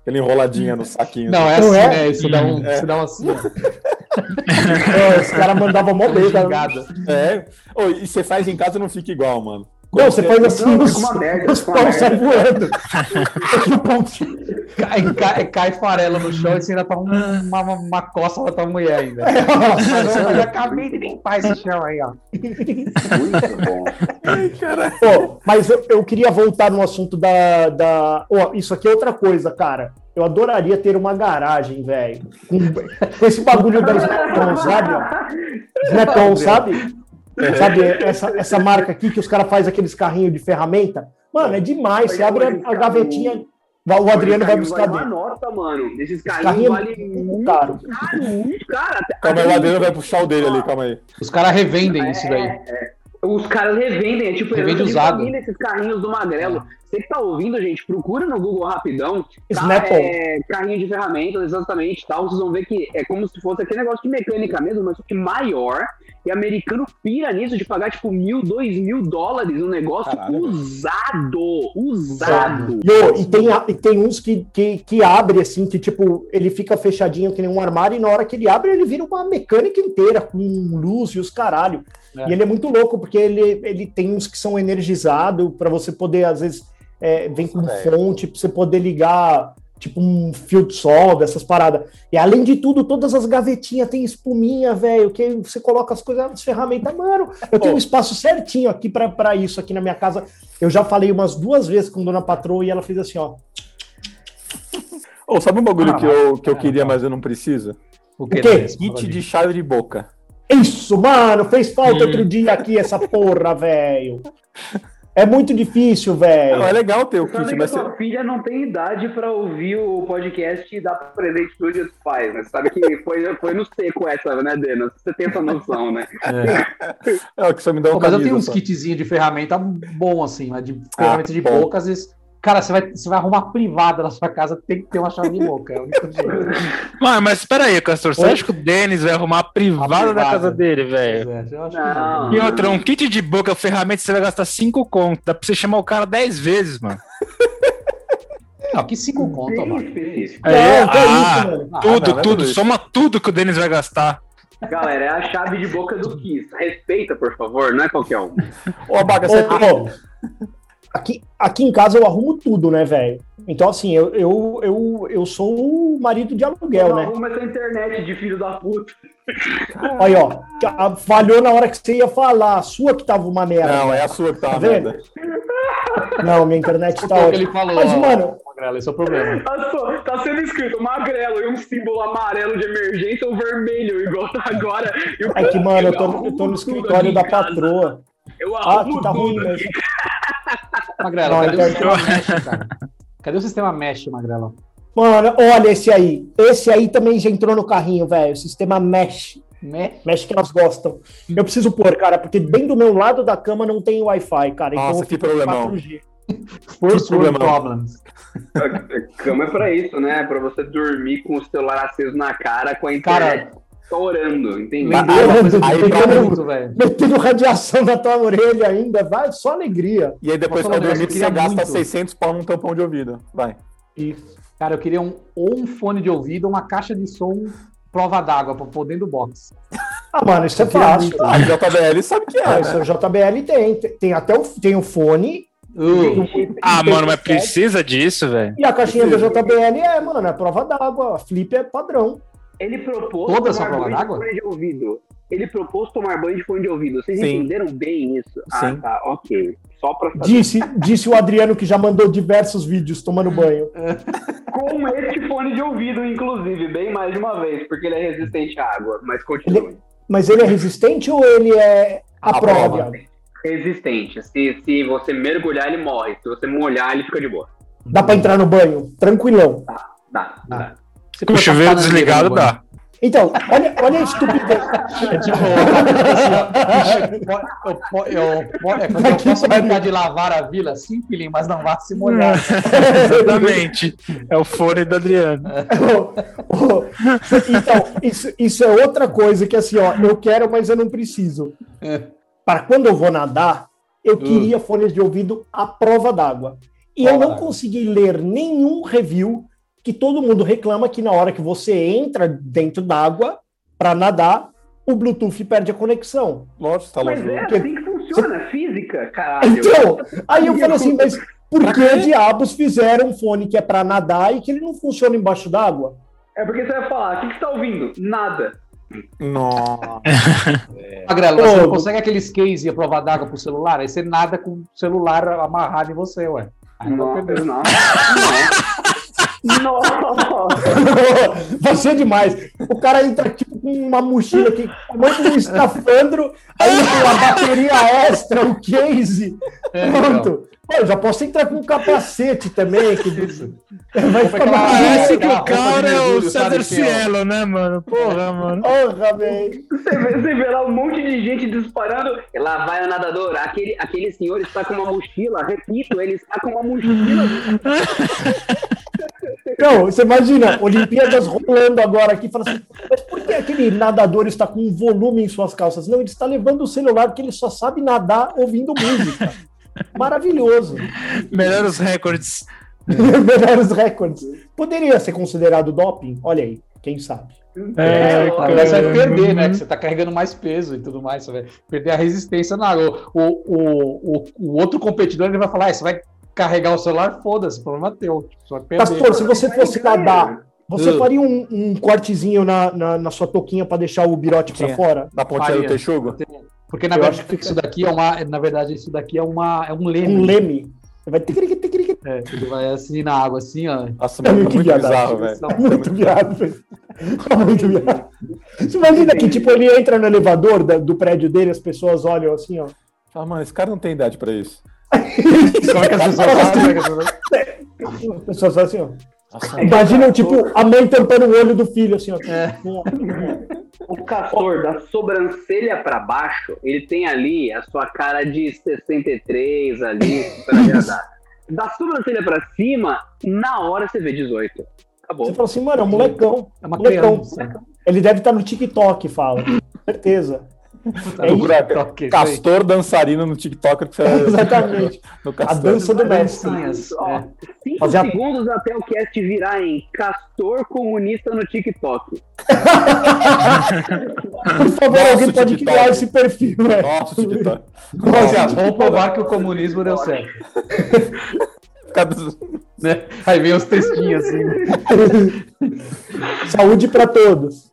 [SPEAKER 1] aquela enroladinha no saquinho.
[SPEAKER 5] Não, é assim,
[SPEAKER 3] é?
[SPEAKER 5] né? Isso dá um,
[SPEAKER 1] É.
[SPEAKER 5] isso dá um assim.
[SPEAKER 3] É, os caras mandavam mó bem, cara.
[SPEAKER 1] É. Ô, e você faz em casa não fica igual, mano.
[SPEAKER 3] Não, você faz assim,
[SPEAKER 4] Não,
[SPEAKER 3] os,
[SPEAKER 4] uma merda,
[SPEAKER 3] os pães saem voando.
[SPEAKER 5] Cai, cai, cai farela no chão e você ainda tá um- uma, uma, uma coça da tua mulher ainda.
[SPEAKER 3] É,
[SPEAKER 5] Eu já acabei de limpar esse chão aí, ó.
[SPEAKER 4] Muito bom.
[SPEAKER 3] Pô, mas eu, eu queria voltar no assunto da. da... Ó, isso aqui é outra coisa, cara. Eu adoraria ter uma garagem, velho. Com, com esse bagulho da Snap-on, sabe? ó? Snap-on, sabe? Sabe, essa, essa marca aqui que os caras fazem aqueles carrinhos de ferramenta? Mano, é demais. Você abre a, a gavetinha, o Adriano vai buscar
[SPEAKER 4] Vale uma
[SPEAKER 3] dentro.
[SPEAKER 4] nota, mano. Esses
[SPEAKER 3] Carrinho
[SPEAKER 4] carrinhos
[SPEAKER 3] é
[SPEAKER 4] valem
[SPEAKER 3] muito
[SPEAKER 4] muito
[SPEAKER 3] caro.
[SPEAKER 4] caro, muito caro.
[SPEAKER 1] Calma aí, o Adriano vai puxar o dele ali, calma aí.
[SPEAKER 5] Os caras revendem isso daí.
[SPEAKER 4] É, Os caras revendem, é tipo
[SPEAKER 5] Revende usado.
[SPEAKER 4] família, esses carrinhos do Magrelo. Você que tá ouvindo, gente, procura no Google rapidão. Tá, é, carrinho de ferramentas, exatamente, tal. Vocês vão ver que é como se fosse aquele negócio de mecânica mesmo, mas só que maior. E americano pira nisso de pagar, tipo, mil, dois mil dólares um negócio
[SPEAKER 1] Caralho.
[SPEAKER 4] usado. Usado.
[SPEAKER 3] E, ô, e tem, a- e tem uns que, que, que abre assim, que tipo, ele fica fechadinho que nem um armário, e na hora que ele abre, ele vira uma mecânica inteira, com luz e os caralho.
[SPEAKER 5] É.
[SPEAKER 3] E ele é muito louco, porque ele, ele tem uns que são energizados para você poder, às vezes, é, vem com
[SPEAKER 1] Velho.
[SPEAKER 3] fonte, pra você poder ligar, tipo, um fio de solda, essas paradas. E além de tudo, todas as gavetinhas tem espuminha, velho, que você coloca as coisas nas ferramentas. Mano, eu tenho um espaço certinho aqui pra- pra isso, aqui na minha casa. Eu já falei umas duas vezes com Dona Patroa e ela fez assim, ó.
[SPEAKER 1] Ô, sabe um bagulho
[SPEAKER 5] Ah,
[SPEAKER 1] que eu, que eu
[SPEAKER 5] é,
[SPEAKER 1] queria,
[SPEAKER 5] tá.
[SPEAKER 1] mas eu não preciso?
[SPEAKER 5] O
[SPEAKER 3] quê?
[SPEAKER 5] Denis?
[SPEAKER 1] Kit de chave de boca.
[SPEAKER 3] Isso, mano, fez falta
[SPEAKER 2] Hum.
[SPEAKER 3] outro dia aqui essa porra, velho. É muito difícil, velho.
[SPEAKER 1] É legal ter o
[SPEAKER 4] Sabe
[SPEAKER 1] kit,
[SPEAKER 4] que
[SPEAKER 1] mas
[SPEAKER 4] a sua filha não tem idade pra ouvir o podcast e dar presente pro dia dos pais, né? Você sabe que foi, foi no seco essa, né, Denas? Você tem essa noção, né?
[SPEAKER 1] é o que só me dá
[SPEAKER 5] Pô,
[SPEAKER 1] um
[SPEAKER 5] mas eu tenho
[SPEAKER 1] camisa
[SPEAKER 5] uns
[SPEAKER 1] só.
[SPEAKER 5] kitzinhos de ferramenta bom, assim, mas de ferramenta de
[SPEAKER 1] bom.
[SPEAKER 5] boca, às vezes. Cara, você vai, você vai arrumar privada na sua casa, tem que ter uma chave de boca. É o único jeito.
[SPEAKER 2] Mano, mas espera aí, Castor. Você
[SPEAKER 3] Oi?
[SPEAKER 2] acha que o Denis vai arrumar a privada,
[SPEAKER 5] A
[SPEAKER 2] da
[SPEAKER 5] privada.
[SPEAKER 2] casa dele, velho?
[SPEAKER 5] É, que
[SPEAKER 2] E outra, um kit de boca, ferramenta, você vai gastar 5 conto. Dá pra você chamar o cara 10 vezes, mano.
[SPEAKER 5] não. que cinco conto,
[SPEAKER 4] Bem
[SPEAKER 5] mano.
[SPEAKER 4] específico.
[SPEAKER 2] Aí,
[SPEAKER 3] Não, que
[SPEAKER 2] ah,
[SPEAKER 3] isso, mano.
[SPEAKER 5] Ah,
[SPEAKER 2] tudo,
[SPEAKER 1] não, é
[SPEAKER 2] tudo. Soma tudo que o Denis vai gastar.
[SPEAKER 4] Galera, é a chave de boca do Kiss. Respeita, por favor, não é qualquer um.
[SPEAKER 1] Ô, Abaca, você
[SPEAKER 3] Ô, ô, aqui, aqui em casa eu arrumo tudo, né, velho? Então, assim, eu, eu, eu, eu sou o marido de aluguel, né?
[SPEAKER 4] Arruma essa internet de filho da puta.
[SPEAKER 3] Aí, ó, falhou na hora que você ia falar. A sua que tava uma merda.
[SPEAKER 1] Não, é a sua que tá
[SPEAKER 3] Tá vendo?
[SPEAKER 1] merda.
[SPEAKER 3] Não, minha internet tá ótima.
[SPEAKER 5] ele falou.
[SPEAKER 3] Mas,
[SPEAKER 5] ó,
[SPEAKER 3] mano,
[SPEAKER 5] Magrelo, esse é o problema.
[SPEAKER 4] Tá, tá sendo escrito magrelo e um símbolo amarelo de emergência ou vermelho, igual tá agora.
[SPEAKER 3] É que, mano, eu tô, eu tô no escritório da patroa.
[SPEAKER 4] Eu
[SPEAKER 3] Ah,
[SPEAKER 4] arrumo
[SPEAKER 3] que tá ruim mesmo. Não,
[SPEAKER 5] cadê
[SPEAKER 3] então-
[SPEAKER 5] o sistema mesh, cara? Cadê o sistema mesh, Magrelo?
[SPEAKER 3] Mano, olha esse aí. Esse aí também já entrou no carrinho, velho. Sistema Mesh.
[SPEAKER 5] Mesh?
[SPEAKER 3] Mesh que elas gostam. Eu preciso pôr, cara, porque bem do meu lado da cama não tem Wi-Fi, cara. Então
[SPEAKER 1] Nossa,
[SPEAKER 3] eu
[SPEAKER 1] que problemão.
[SPEAKER 3] 4G.
[SPEAKER 5] First world problems.
[SPEAKER 4] A cama é pra isso, né? Pra você dormir com o celular aceso na cara, com a internet estourando, entendeu?
[SPEAKER 5] Lembrei uma coisa que
[SPEAKER 1] aí
[SPEAKER 5] me
[SPEAKER 1] pra-
[SPEAKER 5] pegou muito, velho.
[SPEAKER 3] Metendo radiação na tua orelha ainda, vai, só alegria.
[SPEAKER 1] E aí depois pra dormir você gasta
[SPEAKER 5] muito.
[SPEAKER 1] 600 pau num tampão de ouvido. Vai.
[SPEAKER 3] Isso.
[SPEAKER 5] Cara, eu queria um, ou um fone de ouvido ou uma caixa de som prova d'água pra pôr dentro do box.
[SPEAKER 3] Ah, mano, isso é fácil.
[SPEAKER 1] A JBL sabe que é,
[SPEAKER 3] Ah,
[SPEAKER 1] né?
[SPEAKER 3] isso o JBL tem. Tem- até o, tem o fone.
[SPEAKER 5] Uh,
[SPEAKER 3] tem-
[SPEAKER 2] Ah,
[SPEAKER 3] tem
[SPEAKER 2] mano, mas precisa disso, velho.
[SPEAKER 3] E a caixinha da
[SPEAKER 1] Precisa.
[SPEAKER 3] JBL é, mano, é prova d'água. A flip é padrão.
[SPEAKER 4] Ele propôs
[SPEAKER 5] Todas são
[SPEAKER 4] tomar
[SPEAKER 5] prova
[SPEAKER 4] banho de
[SPEAKER 5] d'água?
[SPEAKER 4] fone de ouvido. Ele propôs tomar banho de fone de ouvido. Vocês
[SPEAKER 1] Sim.
[SPEAKER 4] entenderam bem isso? Ah,
[SPEAKER 1] Sim.
[SPEAKER 4] tá, ok. Só pra saber.
[SPEAKER 3] Disse, disse o Adriano que já mandou diversos vídeos tomando banho.
[SPEAKER 4] Com este fone de ouvido, inclusive, bem mais de uma vez, porque ele é resistente à água. Mas continue.
[SPEAKER 3] Mas ele é resistente ou ele é a,
[SPEAKER 1] A
[SPEAKER 3] prova,
[SPEAKER 1] prova.
[SPEAKER 4] Resistente. Se, se você mergulhar, ele morre. Se você molhar, ele fica de boa.
[SPEAKER 3] Dá pra entrar no banho, tranquilão.
[SPEAKER 4] Dá, dá.
[SPEAKER 5] Você
[SPEAKER 2] Com o chuveiro desligado dá.
[SPEAKER 3] Então, olha, olha a estupidez.
[SPEAKER 5] É tipo, assim, ó, eu, eu, é como eu
[SPEAKER 3] Que
[SPEAKER 5] posso brincar de lavar a vila, sim, filhinho, mas não vá se molhar.
[SPEAKER 2] Exatamente. É o fone do Adriano.
[SPEAKER 3] então, isso, isso é outra coisa que assim, ó, eu quero, mas eu não preciso.
[SPEAKER 5] É.
[SPEAKER 3] Para quando eu vou nadar, eu queria fones de ouvido à prova d'água. E eu não consegui ler nenhum review que todo mundo reclama que na hora que você entra dentro d'água para nadar, o Bluetooth perde a conexão.
[SPEAKER 1] Lógico, tá
[SPEAKER 4] Mas
[SPEAKER 1] longe.
[SPEAKER 4] é assim que funciona, física, caralho.
[SPEAKER 3] Então, aí eu falei assim, mas por que diabos fizeram um fone que é para nadar e que ele não funciona embaixo d'água?
[SPEAKER 4] É porque você vai falar, o que, que você tá ouvindo? Nada.
[SPEAKER 1] Nossa.
[SPEAKER 5] Magrelo, você não consegue aqueles case e a prova d'água pro celular? Aí você nada com o celular amarrado em você, ué. Aí não vai perder.
[SPEAKER 4] Nossa.
[SPEAKER 3] Você é demais. O cara entra tipo com uma mochila aqui, tamanho um escafandro, aí tem a bateria extra, o case.
[SPEAKER 5] É,
[SPEAKER 3] Pronto. Pô, eu já posso entrar com um capacete também. Que vai ficar mais
[SPEAKER 2] Parece que o cara é o César
[SPEAKER 5] Fiel?
[SPEAKER 2] Cielo, né, mano? Porra, mano.
[SPEAKER 3] Porra, velho.
[SPEAKER 4] Você vê, você vê lá um monte de gente disparando. E lá vai o nadador. Aquele, aquele senhor está com uma mochila. Repito, ele está com uma mochila.
[SPEAKER 3] Não, você imagina, Olimpíadas rolando agora aqui, fala assim, mas por que aquele nadador está com um volume em suas calças? Não, ele está levando o celular porque ele só sabe nadar ouvindo música. Maravilhoso.
[SPEAKER 2] Melhores recordes.
[SPEAKER 3] Melhores recordes. Poderia ser considerado doping? Olha aí, quem sabe.
[SPEAKER 2] É,
[SPEAKER 5] Aí você vai perder, né? Que você tá carregando mais peso e tudo mais. Você vai perder a resistência na água. O, o, o, o outro competidor ele vai falar: ah, você vai carregar o celular, foda-se, problema teu.
[SPEAKER 3] Pastor, se você fosse nadar, você
[SPEAKER 5] Uh.
[SPEAKER 3] faria um, um cortezinho na, na, na sua touquinha para deixar o birote para fora?
[SPEAKER 1] Na pontinha do texugo?
[SPEAKER 5] Porque na
[SPEAKER 3] Eu
[SPEAKER 5] verdade
[SPEAKER 3] que
[SPEAKER 5] isso daqui é uma. Na verdade, isso daqui é uma. É um leme.
[SPEAKER 3] Um leme. Vai ticarique, ticarique.
[SPEAKER 5] É, ele vai assim na água, assim, ó.
[SPEAKER 1] Nossa,
[SPEAKER 3] É muito
[SPEAKER 1] é muito
[SPEAKER 3] viadagem.
[SPEAKER 1] bizarro, velho.
[SPEAKER 3] É muito viado, velho. É muito viado. Você imagina que, tipo, ele entra no elevador da- do prédio dele, as pessoas olham assim, ó.
[SPEAKER 1] Fala, mano, esse cara não tem idade pra isso.
[SPEAKER 5] Como é que as pessoas que as pessoas-
[SPEAKER 3] As pessoas falam assim, ó.
[SPEAKER 1] Nossa,
[SPEAKER 3] Imagina, tipo, a mãe tampando o olho do filho, assim, ó.
[SPEAKER 5] É.
[SPEAKER 4] O castor da sobrancelha pra baixo, ele tem ali a sua cara de 63 ali, pra agradar. Da sobrancelha pra cima, na hora você vê 18.
[SPEAKER 3] Você
[SPEAKER 4] Acabou.
[SPEAKER 3] fala assim, mano, é um molecão.
[SPEAKER 5] É uma
[SPEAKER 3] Molecão.
[SPEAKER 5] criança.
[SPEAKER 3] Ele deve estar no TikTok, fala. Certeza. É.
[SPEAKER 1] Castor dançarino no TikTok que você
[SPEAKER 3] Exatamente.
[SPEAKER 1] no
[SPEAKER 3] A dança do mestre.
[SPEAKER 4] Ó,
[SPEAKER 5] é.
[SPEAKER 4] cinco
[SPEAKER 3] Fazer a-
[SPEAKER 4] segundos até o cast virar em castor comunista no TikTok.
[SPEAKER 3] Por favor,
[SPEAKER 1] Nossa,
[SPEAKER 3] alguém pode
[SPEAKER 1] TikTok.
[SPEAKER 3] criar esse perfil, né?
[SPEAKER 1] Nossa, TikTok.
[SPEAKER 5] Nossa, vamos provar que o comunismo deu certo. Né? Aí vem os textinhos assim.
[SPEAKER 3] Saúde para todos.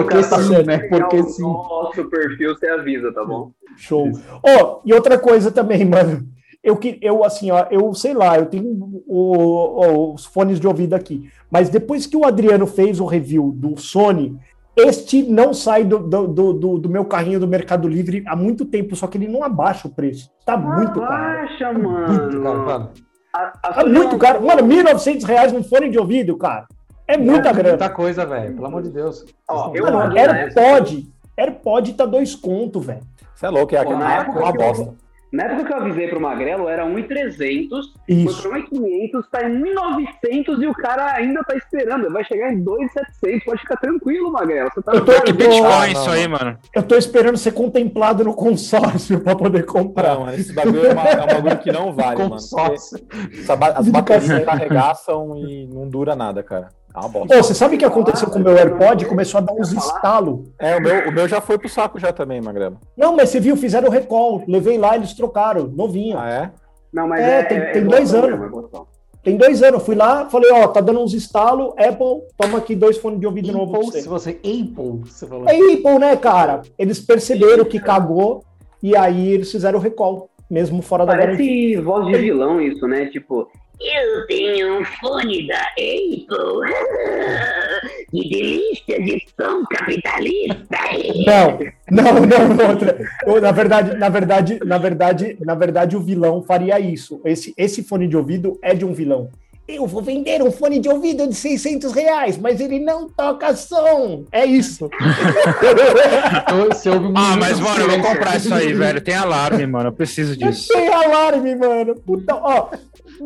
[SPEAKER 5] Porque
[SPEAKER 3] Tá
[SPEAKER 5] sim,
[SPEAKER 3] certo.
[SPEAKER 5] né? Porque
[SPEAKER 4] o
[SPEAKER 5] sim.
[SPEAKER 4] nosso perfil, você avisa, tá bom?
[SPEAKER 3] Show. Ó, e outra coisa também, mano. Eu, que- eu assim, ó, eu sei lá, eu tenho o- o- os fones de ouvido aqui. Mas depois que o Adriano fez o review do Sony, este não sai do, do, do- do- meu carrinho do Mercado Livre há muito tempo, só que ele não abaixa o preço. Tá muito caro.
[SPEAKER 4] Abaixa,
[SPEAKER 5] Muito
[SPEAKER 4] mano.
[SPEAKER 5] caro, cara.
[SPEAKER 4] A- a
[SPEAKER 3] Tá muito caro. Mano, 1.900 reais num fone de ouvido, cara. É muita
[SPEAKER 5] É
[SPEAKER 3] grana.
[SPEAKER 5] Muita coisa, velho. Pelo amor de Deus.
[SPEAKER 4] Ó, eu
[SPEAKER 5] estão-
[SPEAKER 3] Mano, AirPod. AirPod tá dois conto, velho.
[SPEAKER 1] Você é louco, é aquele
[SPEAKER 4] na
[SPEAKER 1] uma,
[SPEAKER 4] época
[SPEAKER 1] uma
[SPEAKER 4] que eu-
[SPEAKER 1] bosta.
[SPEAKER 4] Na época que eu avisei pro Magrelo, era 1,300. Foi
[SPEAKER 3] Isso.
[SPEAKER 4] pra 1,500, tá em 1,900 e o cara ainda tá esperando. Vai chegar em 2,700. Pode ficar tranquilo, Magrelo. Você tá
[SPEAKER 3] Eu tô- eu
[SPEAKER 2] Bitcoin
[SPEAKER 1] Ah,
[SPEAKER 2] isso
[SPEAKER 1] não,
[SPEAKER 2] aí,
[SPEAKER 1] não.
[SPEAKER 2] mano.
[SPEAKER 3] Eu tô esperando ser contemplado no consórcio pra poder comprar.
[SPEAKER 1] Não, esse bagulho é, uma- é um bagulho que não vale, mano.
[SPEAKER 5] Consórcio.
[SPEAKER 1] essa ba- As baterias arregaçam e não dura nada, cara.
[SPEAKER 3] Pô, você sabe o que aconteceu com o meu AirPod? Começou a dar uns estalos.
[SPEAKER 1] É, o meu, o meu já foi pro saco já também, Magrelo.
[SPEAKER 3] Não, mas você viu, fizeram o recall. Levei lá, eles trocaram, novinho.
[SPEAKER 1] Ah, é?
[SPEAKER 4] Não, mas
[SPEAKER 3] É,
[SPEAKER 4] é,
[SPEAKER 3] tem-
[SPEAKER 4] é,
[SPEAKER 3] tem
[SPEAKER 4] é
[SPEAKER 3] dois
[SPEAKER 4] botão
[SPEAKER 3] anos.
[SPEAKER 4] mesmo, é.
[SPEAKER 3] Tem dois anos. Fui lá, falei, ó, tá dando uns estalos, Apple, toma aqui dois fones de ouvido novo pra
[SPEAKER 5] Apple, se
[SPEAKER 3] você.
[SPEAKER 5] você Apple, você falou.
[SPEAKER 3] É Apple, né, cara? Eles perceberam que cagou e aí eles fizeram o recall, mesmo fora da garantia.
[SPEAKER 4] Parece voz de vilão isso, né? Tipo, eu tenho um fone da Apple. que delícia de som capitalista.
[SPEAKER 3] Não, não, não, outra. Na verdade, na verdade, na verdade, na verdade, o vilão faria isso. Esse, esse fone de ouvido é de um vilão. Eu vou vender um fone de ouvido de 600 reais, mas ele não toca som. É isso.
[SPEAKER 5] Então,
[SPEAKER 2] Ah, mas, mano, eu vou comprar isso aí, velho. Tem alarme, mano. Eu preciso disso.
[SPEAKER 3] Tem alarme, mano. Puta, ó,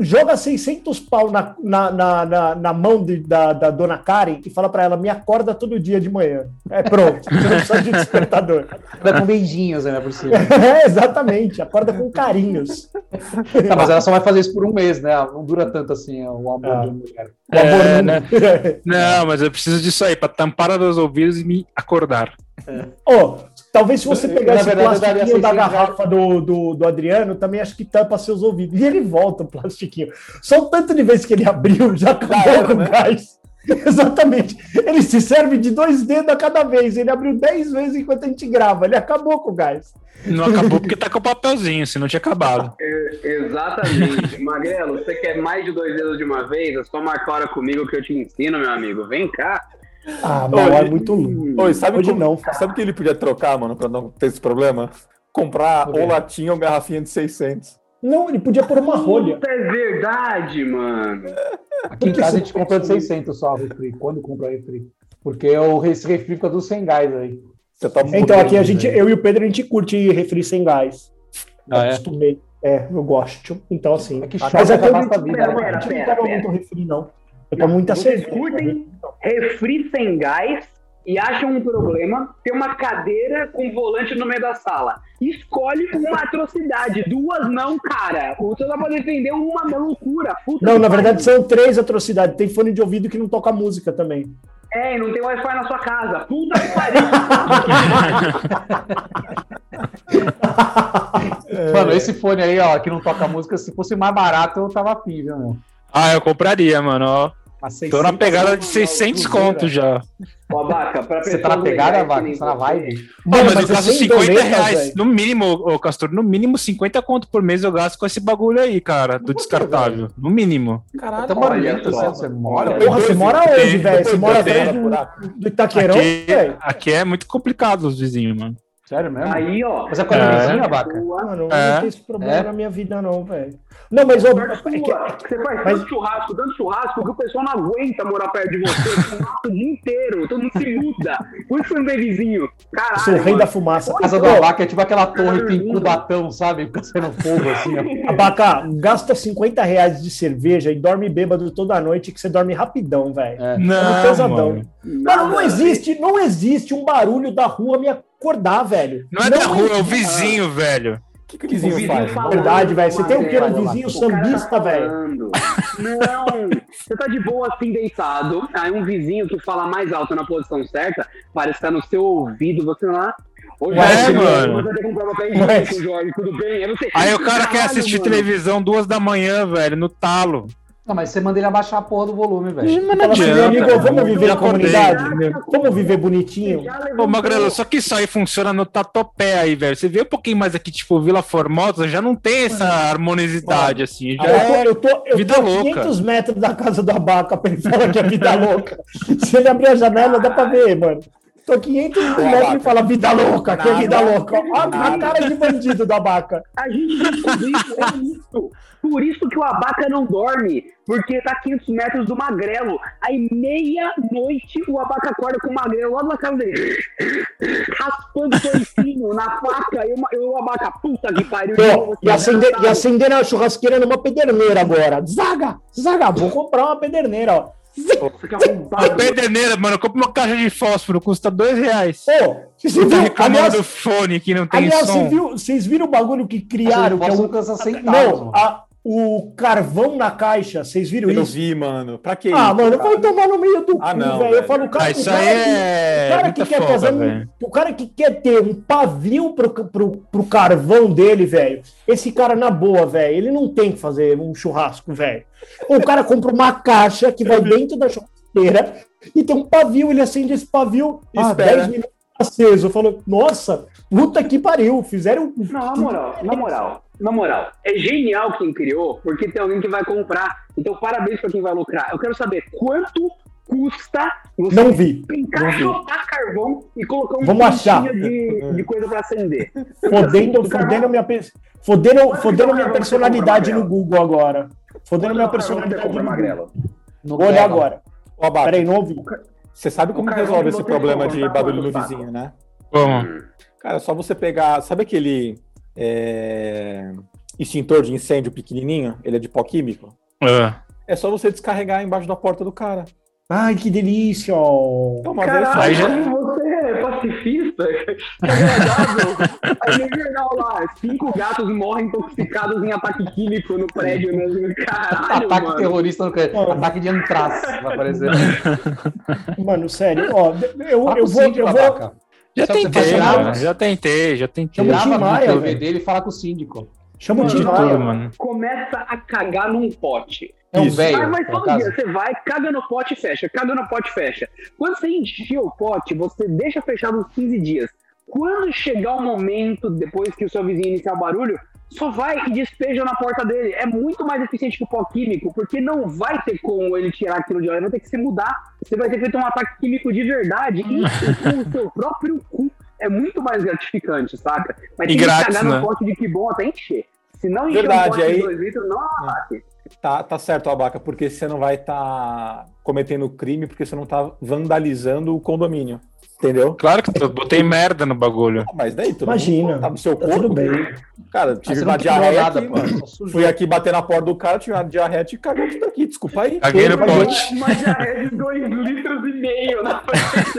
[SPEAKER 3] joga 600 pau na, na, na, na, na mão de- da, da dona Karen e fala pra ela: me acorda todo dia de manhã. É pronto. Você não precisa de despertador.
[SPEAKER 5] Dá com beijinhos, né, por cima.
[SPEAKER 3] É, exatamente. Acorda com carinhos.
[SPEAKER 5] Tá, mas ela só vai fazer isso por um mês, né? Não dura tanto assim o amor
[SPEAKER 3] Ah.
[SPEAKER 5] de uma mulher.
[SPEAKER 3] O amor
[SPEAKER 2] É,
[SPEAKER 3] não-
[SPEAKER 2] né? Não, mas eu preciso disso aí, pra tampar os meus ouvidos e me acordar.
[SPEAKER 3] Ó, talvez se você pegar
[SPEAKER 5] na
[SPEAKER 3] esse
[SPEAKER 5] verdade,
[SPEAKER 3] plastiquinho da
[SPEAKER 5] 600
[SPEAKER 3] garrafa do, do, do Adriano, também acho que tampa seus ouvidos. E ele volta o plastiquinho. Só o tanto de vezes que ele abriu, já acabou
[SPEAKER 1] era,
[SPEAKER 3] com o
[SPEAKER 1] né?
[SPEAKER 3] gás. Exatamente. Ele se serve de dois dedos a cada vez. Ele abriu dez vezes enquanto a gente grava. Ele acabou com o gás.
[SPEAKER 2] Não acabou porque tá com o papelzinho, se não tinha acabado.
[SPEAKER 4] Exatamente. Magrelo, você quer mais de dois dedos de uma vez? É só marcar hora comigo que eu te ensino, meu amigo. Vem cá.
[SPEAKER 3] Ah, não, é muito lindo.
[SPEAKER 1] Oi, sabe,
[SPEAKER 3] Hoje
[SPEAKER 1] como-
[SPEAKER 3] não.
[SPEAKER 1] sabe o que ele podia trocar, mano, pra não ter esse problema? Comprar ou latinha ou garrafinha de 600.
[SPEAKER 3] Não, ele podia pôr uma rolha.
[SPEAKER 4] Puta, é verdade, mano.
[SPEAKER 5] Aqui em casa a gente compra de
[SPEAKER 3] pensa
[SPEAKER 5] 600 só refri. Quando compra refri? Porque o esse refri fica tudo sem gás aí.
[SPEAKER 1] Você toma
[SPEAKER 3] Então, aqui a
[SPEAKER 5] né?
[SPEAKER 3] gente, eu e o Pedro, a gente curte refri sem gás.
[SPEAKER 5] Ah, é?
[SPEAKER 3] Acostumei. É, eu gosto. Então, assim.
[SPEAKER 5] É que
[SPEAKER 3] mas
[SPEAKER 5] choca
[SPEAKER 3] é que eu não,
[SPEAKER 5] vida,
[SPEAKER 3] eu
[SPEAKER 4] né?
[SPEAKER 3] não- a gente não
[SPEAKER 4] Pera, pera.
[SPEAKER 3] muito refri, não. Eu tomo muita
[SPEAKER 4] Vocês
[SPEAKER 3] cerveja.
[SPEAKER 4] curtem refri sem gás e acham um problema ter uma cadeira com volante no meio da sala. Escolhe uma atrocidade. Duas não, cara. Você dá pra defender uma loucura. Puta
[SPEAKER 3] Não, na verdade são três atrocidades. Tem fone de ouvido que não toca música também.
[SPEAKER 4] É, e não tem Wi-Fi na sua casa. Puta que pariu.
[SPEAKER 5] Mano, esse fone aí, ó, que não toca música, se fosse mais barato, eu tava afim, viu, meu?
[SPEAKER 2] Ah, eu compraria, mano, ó.
[SPEAKER 5] Mas
[SPEAKER 2] Tô na
[SPEAKER 5] 600
[SPEAKER 2] pegada de
[SPEAKER 5] não,
[SPEAKER 2] 600
[SPEAKER 5] não,
[SPEAKER 2] conto já.
[SPEAKER 4] Ó, Baca, pra
[SPEAKER 5] Você tá na pegada,
[SPEAKER 4] nem
[SPEAKER 5] Você tá na vibe?
[SPEAKER 2] Pô, mas, eu
[SPEAKER 3] é
[SPEAKER 2] gasto
[SPEAKER 3] sem
[SPEAKER 2] 50
[SPEAKER 3] doleta,
[SPEAKER 2] reais.
[SPEAKER 3] velho.
[SPEAKER 2] No mínimo, ô Castor, no mínimo 50 conto por mês eu gasto com esse bagulho aí, cara, do descartável. No mínimo.
[SPEAKER 1] Caralho,
[SPEAKER 5] Tá
[SPEAKER 4] Olha
[SPEAKER 5] bonito,
[SPEAKER 4] só.
[SPEAKER 5] você mora.
[SPEAKER 3] Porra, você mora onde, velho? Você mora atrás do, do Itaquerão,
[SPEAKER 2] Aqui,
[SPEAKER 3] velho?
[SPEAKER 2] aqui é muito complicado os vizinhos, mano.
[SPEAKER 5] Sério mesmo?
[SPEAKER 4] Aí, ó.
[SPEAKER 5] Mas é com a
[SPEAKER 2] É.
[SPEAKER 5] vizinha, Vaca?
[SPEAKER 3] Mano, eu
[SPEAKER 2] É.
[SPEAKER 3] não tenho esse problema
[SPEAKER 5] É.
[SPEAKER 3] na minha vida, não, velho. Não, mas ó,
[SPEAKER 4] Sorte
[SPEAKER 3] é que-
[SPEAKER 4] você faz
[SPEAKER 3] mas-
[SPEAKER 4] tanto churrasco, tanto churrasco, que o pessoal não aguenta morar perto de você o dia inteiro. Todo mundo se muda. Por isso que você não tem vizinho. Caralho.
[SPEAKER 3] eu sou o rei
[SPEAKER 4] mano.
[SPEAKER 3] da fumaça.
[SPEAKER 5] A casa
[SPEAKER 3] Ô,
[SPEAKER 5] da vaca é tipo aquela torre que tem cubatão, sabe? Fica saindo fogo assim, ó.
[SPEAKER 3] Abaca, gasta 50 reais de cerveja e dorme bêbado toda noite, que você dorme rapidão, velho.
[SPEAKER 5] É.
[SPEAKER 2] Não,
[SPEAKER 3] pesadão.
[SPEAKER 2] mano.
[SPEAKER 3] Não
[SPEAKER 4] Nada.
[SPEAKER 3] existe, não existe um barulho da rua me acordar, velho.
[SPEAKER 2] Não é da rua, é o vizinho, velho.
[SPEAKER 1] O que, que o vizinho,
[SPEAKER 4] O vizinho
[SPEAKER 1] faz?
[SPEAKER 4] fala-
[SPEAKER 3] Verdade, velho. Você tem o que? Um vizinho
[SPEAKER 4] cara
[SPEAKER 3] sambista,
[SPEAKER 4] tá
[SPEAKER 3] velho.
[SPEAKER 4] falando. Não, você tá de boa assim deitado. Aí um vizinho que fala mais alto na posição certa, parece que tá no seu ouvido, você lá. Ô,
[SPEAKER 2] É,
[SPEAKER 4] Jorge,
[SPEAKER 2] mano.
[SPEAKER 4] Você tem que comprar papel
[SPEAKER 3] Ué.
[SPEAKER 4] higiênico, Jorge, tudo bem? Aí,
[SPEAKER 2] o cara quer
[SPEAKER 4] Caralho,
[SPEAKER 2] assistir
[SPEAKER 4] mano.
[SPEAKER 2] televisão duas da manhã, velho, no talo.
[SPEAKER 5] Não, mas você manda ele abaixar a porra do volume, velho.
[SPEAKER 2] Mas
[SPEAKER 3] Fala assim, meu amigo, vamos viver na comunidade? Vamos viver bonitinho?
[SPEAKER 2] Ô. Magrelo, só que isso aí funciona no tatuapé aí, velho. Você vê um pouquinho mais aqui, tipo, Vila Formosa, já não tem essa harmonicidade, assim. Já
[SPEAKER 3] Eu tô,
[SPEAKER 2] é
[SPEAKER 3] eu tô, eu
[SPEAKER 2] vida
[SPEAKER 3] tô
[SPEAKER 2] louca.
[SPEAKER 3] 500 metros da casa do Abaca pra ele falar que é vida louca. Se ele abrir a janela, dá pra ver, mano. Tô a 500 metros e fala vida louca, que é vida louca. Olha a cara de bandido do Abaca.
[SPEAKER 4] A gente descobriu é isso. Por isso que o abaca não dorme. Porque tá a 500 metros do magrelo. Aí, meia-noite, o abaca acorda com o magrelo lá na casa dele. Raspando o toicinho na faca. E o, e abaca, puta que pariu.
[SPEAKER 3] Pô, e, acender, e acender a churrasqueira numa pederneira agora. Zaga, zaga, vou comprar uma pederneira, ó.
[SPEAKER 4] Nossa, que arrombado.
[SPEAKER 2] A pederneira, mano, compra uma caixa de fósforo, custa dois reais.
[SPEAKER 3] Pô, você
[SPEAKER 2] Tá
[SPEAKER 3] viu?
[SPEAKER 2] reclamando
[SPEAKER 3] Aliás,
[SPEAKER 2] do fone que não tem
[SPEAKER 3] aliás
[SPEAKER 2] som.
[SPEAKER 3] você viu, vocês viram o bagulho que criaram? Que é
[SPEAKER 5] centavos,
[SPEAKER 3] não, a- o carvão na caixa. Vocês viram
[SPEAKER 1] Eu
[SPEAKER 3] isso?
[SPEAKER 1] vi, mano. Pra que
[SPEAKER 3] Ah,
[SPEAKER 1] isso,
[SPEAKER 3] mano, vai tomar no meio do
[SPEAKER 1] Ah,
[SPEAKER 3] cu,
[SPEAKER 1] não,
[SPEAKER 3] velho. Eu falo, o cara,
[SPEAKER 2] Ah,
[SPEAKER 3] o
[SPEAKER 2] isso
[SPEAKER 3] cara
[SPEAKER 2] aí
[SPEAKER 3] que-
[SPEAKER 2] é
[SPEAKER 3] o cara que quer fazer um- o cara que quer ter um pavio pro, pro, pro, pro carvão dele, velho. Esse cara, na boa, velho, ele não tem que fazer um churrasco, velho. O cara compra uma caixa que vai dentro da churrasqueira e tem um pavio, ele acende esse pavio, ah,
[SPEAKER 1] Espera.
[SPEAKER 3] 10 minutos aceso. Eu falo, nossa, puta que pariu, fizeram.
[SPEAKER 4] Não, na moral, na moral, na moral. É genial quem criou, porque tem alguém que vai comprar. Então, parabéns pra quem vai lucrar. Eu quero saber quanto custa você
[SPEAKER 3] Não vi.
[SPEAKER 4] encaixotar carvão e colocar um
[SPEAKER 3] Vamos achar.
[SPEAKER 4] de, de coisa pra acender.
[SPEAKER 3] Fodendo,
[SPEAKER 4] Assim,
[SPEAKER 3] fodendo minha, fodendo, fodendo minha personalidade no Google agora. Fodendo minha personalidade no Google.
[SPEAKER 5] Belo.
[SPEAKER 3] agora. Peraí, não ouvi.
[SPEAKER 1] você sabe como resolve esse problema de barulho no vizinho, né?
[SPEAKER 2] Como?
[SPEAKER 1] Cara, é só você pegar. Sabe aquele é, extintor de incêndio pequenininho? Ele é de pó químico?
[SPEAKER 2] Ah.
[SPEAKER 1] É só você descarregar embaixo da porta do cara.
[SPEAKER 3] Ai, que delícia! ó.
[SPEAKER 1] É uma vez só.
[SPEAKER 4] Caralho,
[SPEAKER 2] Aí já-
[SPEAKER 4] você é pacifista? É agradável. Aí no jornal lá, cinco gatos morrem intoxicados em ataque químico no prédio. Né? Caralho,
[SPEAKER 5] Ataque
[SPEAKER 4] mano.
[SPEAKER 5] terrorista no crédito.
[SPEAKER 3] Mano.
[SPEAKER 5] Ataque de antraz vai aparecer.
[SPEAKER 3] Mano, sério, ó, eu, eu
[SPEAKER 5] o
[SPEAKER 3] vou. Eu vou.
[SPEAKER 2] Já
[SPEAKER 5] você
[SPEAKER 2] tentei, mano. Já tentei, já tentei.
[SPEAKER 3] Chama o Maia,
[SPEAKER 5] TV
[SPEAKER 3] velho.
[SPEAKER 5] dele e fala com o síndico.
[SPEAKER 3] chama o Tim Maia.
[SPEAKER 2] mano.
[SPEAKER 4] Começa a cagar num pote.
[SPEAKER 5] É um.
[SPEAKER 4] Mas,
[SPEAKER 5] velho,
[SPEAKER 4] mas
[SPEAKER 5] por
[SPEAKER 4] todo dia você vai, caga no pote e fecha, caga no pote e fecha. Quando você encher o pote, você deixa fechado uns 15 dias. Quando chegar o momento, depois que o seu vizinho iniciar o barulho, só vai e despeja na porta dele. É muito mais eficiente que o pó químico, porque não vai ter como ele tirar aquilo de lá, ele vai ter que se mudar. Você vai ter feito um ataque químico de verdade e com o seu próprio cu. É muito mais gratificante, saca? Mas
[SPEAKER 2] E
[SPEAKER 4] tem
[SPEAKER 2] grátis,
[SPEAKER 4] que cagar
[SPEAKER 2] né?
[SPEAKER 4] no pote de que bom até encher. Se não encher
[SPEAKER 1] Verdade,
[SPEAKER 4] um pote
[SPEAKER 1] aí-
[SPEAKER 4] de 2 litros, não é ataque.
[SPEAKER 1] Tá, tá certo, Abaca, porque você não vai estar cometendo crime porque você não tá vandalizando o condomínio. Entendeu?
[SPEAKER 2] Claro que eu botei merda no bagulho.
[SPEAKER 1] Ah, Mas daí, todo
[SPEAKER 3] Imagina.
[SPEAKER 1] tá no seu
[SPEAKER 3] Tá
[SPEAKER 1] corpo.
[SPEAKER 3] tudo bem.
[SPEAKER 1] Cara,
[SPEAKER 5] Mas
[SPEAKER 1] tive uma
[SPEAKER 5] nada,
[SPEAKER 1] aqui,
[SPEAKER 5] pô.
[SPEAKER 1] Fui aqui bater na porta do cara, tive uma diarreia e caguei tudo aqui. Desculpa aí.
[SPEAKER 2] Caguei no pote.
[SPEAKER 4] Uma diarreia de 2 litros e meio na frente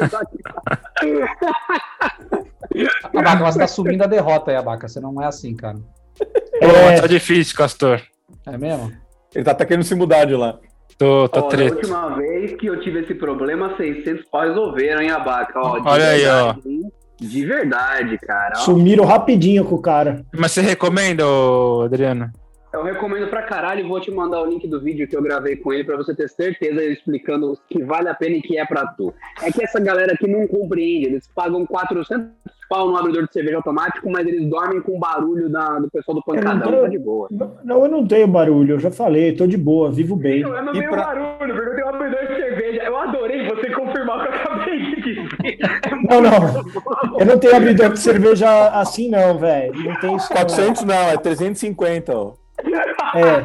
[SPEAKER 5] Abaca, você tá subindo a derrota aí, Abaca. Você não é assim, cara.
[SPEAKER 3] É,
[SPEAKER 2] Tá difícil, Castor.
[SPEAKER 5] É mesmo?
[SPEAKER 1] Ele tá até querendo se mudar de lá.
[SPEAKER 2] Tô, tá
[SPEAKER 4] Ó,
[SPEAKER 2] treta.
[SPEAKER 4] última vez que eu tive esse problema, 600 pau resolveram, hein, Abaca? Ó, de
[SPEAKER 2] Olha aí, ó.
[SPEAKER 4] verdade, hein? De verdade, cara. ó.
[SPEAKER 3] sumiram rapidinho com o cara.
[SPEAKER 2] Mas você recomenda, Adriano?
[SPEAKER 4] Eu recomendo pra caralho e vou te mandar o link do vídeo que eu gravei com ele pra você ter certeza explicando que vale a pena e que é pra tu. É que essa galera aqui não compreende, eles pagam 400 pau no abridor de cerveja automático, mas eles dormem com o barulho da- do pessoal do pancadão,
[SPEAKER 3] Eu não-
[SPEAKER 4] tá de boa.
[SPEAKER 3] Não, eu não tenho barulho, eu já falei, tô de boa, vivo bem.
[SPEAKER 4] Eu não tenho
[SPEAKER 1] pra-
[SPEAKER 4] barulho, porque eu tenho um abridor de cerveja. Eu adorei você confirmar o que eu acabei de dizer. É
[SPEAKER 3] Não, não. Eu não tenho abridor de cerveja assim, não, velho. Não tem isso. não.
[SPEAKER 1] 400 não, é 350, ó.
[SPEAKER 3] É.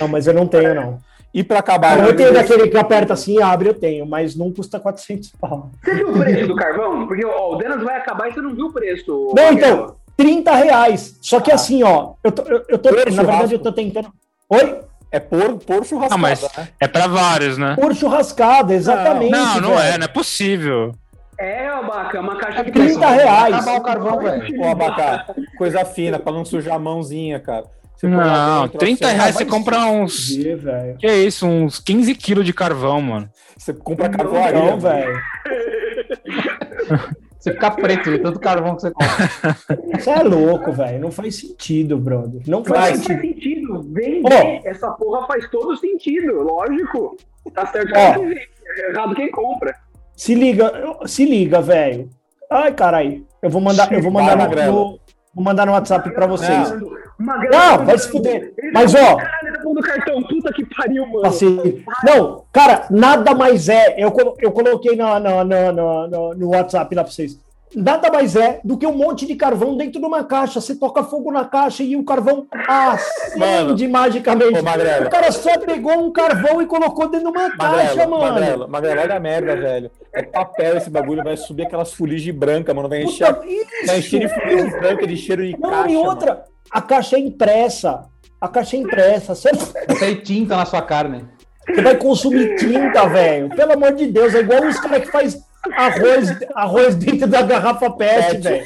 [SPEAKER 3] Não, mas eu não tenho, não.
[SPEAKER 1] E pra acabar.
[SPEAKER 3] Eu tenho daquele que aperta assim e abre, eu tenho, mas não custa 400 pau.
[SPEAKER 4] Você viu o preço do carvão? Porque ó, o Denas vai acabar e você não viu o preço.
[SPEAKER 3] Não, então, 30 reais. Só que assim, ó, eu tô, eu, eu tô na
[SPEAKER 1] churrasco.
[SPEAKER 3] verdade, eu tô tentando. Oi?
[SPEAKER 1] É por, por churrascada,
[SPEAKER 2] Não, mas-
[SPEAKER 1] né?
[SPEAKER 2] É pra vários, né?
[SPEAKER 3] Por churrascada, exatamente.
[SPEAKER 2] Não, não
[SPEAKER 3] velho.
[SPEAKER 2] é, não é possível.
[SPEAKER 4] É, Abaca, uma caixa de
[SPEAKER 3] 30
[SPEAKER 4] carvão.
[SPEAKER 3] reais.
[SPEAKER 5] Acabar o carvão, velho.
[SPEAKER 1] Ô, Abacá, coisa fina, pra não sujar a mãozinha, cara. Você
[SPEAKER 2] Não,
[SPEAKER 1] dentro,
[SPEAKER 2] 30
[SPEAKER 1] assim,
[SPEAKER 2] reais você compra uns.
[SPEAKER 3] Velho.
[SPEAKER 2] Que isso, uns 15 quilos de carvão, mano.
[SPEAKER 1] Você compra carvoaria.
[SPEAKER 3] Não, velho.
[SPEAKER 5] Você fica preto de tanto carvão que você compra.
[SPEAKER 3] Você é louco, velho. Não faz sentido, brother. Não faz
[SPEAKER 4] faz
[SPEAKER 3] sentido.
[SPEAKER 4] sentido. Vender essa porra faz todo sentido, lógico. Tá certo
[SPEAKER 3] Ó.
[SPEAKER 4] quem vende, é errado quem compra.
[SPEAKER 3] Se liga, se liga, velho. Ai, carai. Eu vou mandar, eu vou mandar no- vou mandar no WhatsApp pra vocês.
[SPEAKER 4] Magrelo
[SPEAKER 3] Não, vai se fuder. Mas, ó.
[SPEAKER 4] Caralho, tá pondo cartão, puta que pariu, mano.
[SPEAKER 3] Assim, não, cara, nada mais é. Eu, eu coloquei na- na- na- no, no WhatsApp lá pra vocês. Nada mais é do que um monte de carvão dentro de uma caixa. Você toca fogo na caixa e o carvão acende magicamente.
[SPEAKER 1] Ô.
[SPEAKER 3] O cara só pegou um carvão e colocou dentro de uma caixa, mano.
[SPEAKER 1] Magrelo, Magrelo, olha a merda, velho. É papel esse bagulho, vai subir aquelas fuligem branca, mano. Vai encher,
[SPEAKER 3] Puta,
[SPEAKER 1] vai encher de fuligem branca, de cheiro de
[SPEAKER 3] Não,
[SPEAKER 1] caixa.
[SPEAKER 3] e outra, a caixa é impressa. A caixa é impressa. Você,
[SPEAKER 5] Tem tinta na sua carne.
[SPEAKER 3] você vai consumir tinta, velho. Pelo amor de Deus, é igual os caras que faz arroz, arroz dentro da garrafa PET, velho.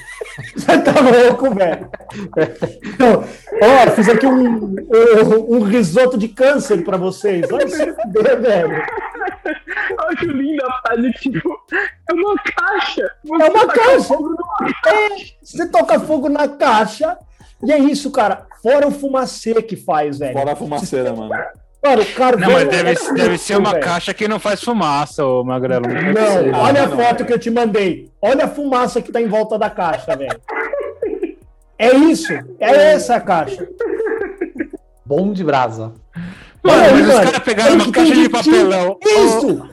[SPEAKER 3] Você tá louco, velho? Então, ó, fiz aqui um, um, um risoto de câncer pra vocês. Vai se fuder, velho.
[SPEAKER 4] Eu acho linda a frase, tipo, é uma caixa. Você
[SPEAKER 3] É uma caixa. É, você toca fogo na caixa. E é isso, cara. Fora o fumacê que faz, velho.
[SPEAKER 1] Fora a fumaceira, mano.
[SPEAKER 3] Cara, o carvão.
[SPEAKER 2] Não, mas deve,
[SPEAKER 3] é
[SPEAKER 2] deve ser uma
[SPEAKER 3] velho.
[SPEAKER 2] caixa que não faz fumaça, ô Magrelo.
[SPEAKER 3] Não,
[SPEAKER 1] Ah,
[SPEAKER 3] olha a
[SPEAKER 1] não,
[SPEAKER 3] foto
[SPEAKER 1] é.
[SPEAKER 3] que eu te mandei. Olha a fumaça que tá em volta da caixa, velho. É isso. É essa a caixa.
[SPEAKER 5] Bom de brasa.
[SPEAKER 2] Mano,
[SPEAKER 3] aí,
[SPEAKER 2] mas os
[SPEAKER 3] mano.
[SPEAKER 2] caras pegaram uma caixa de papelão.
[SPEAKER 3] Isso!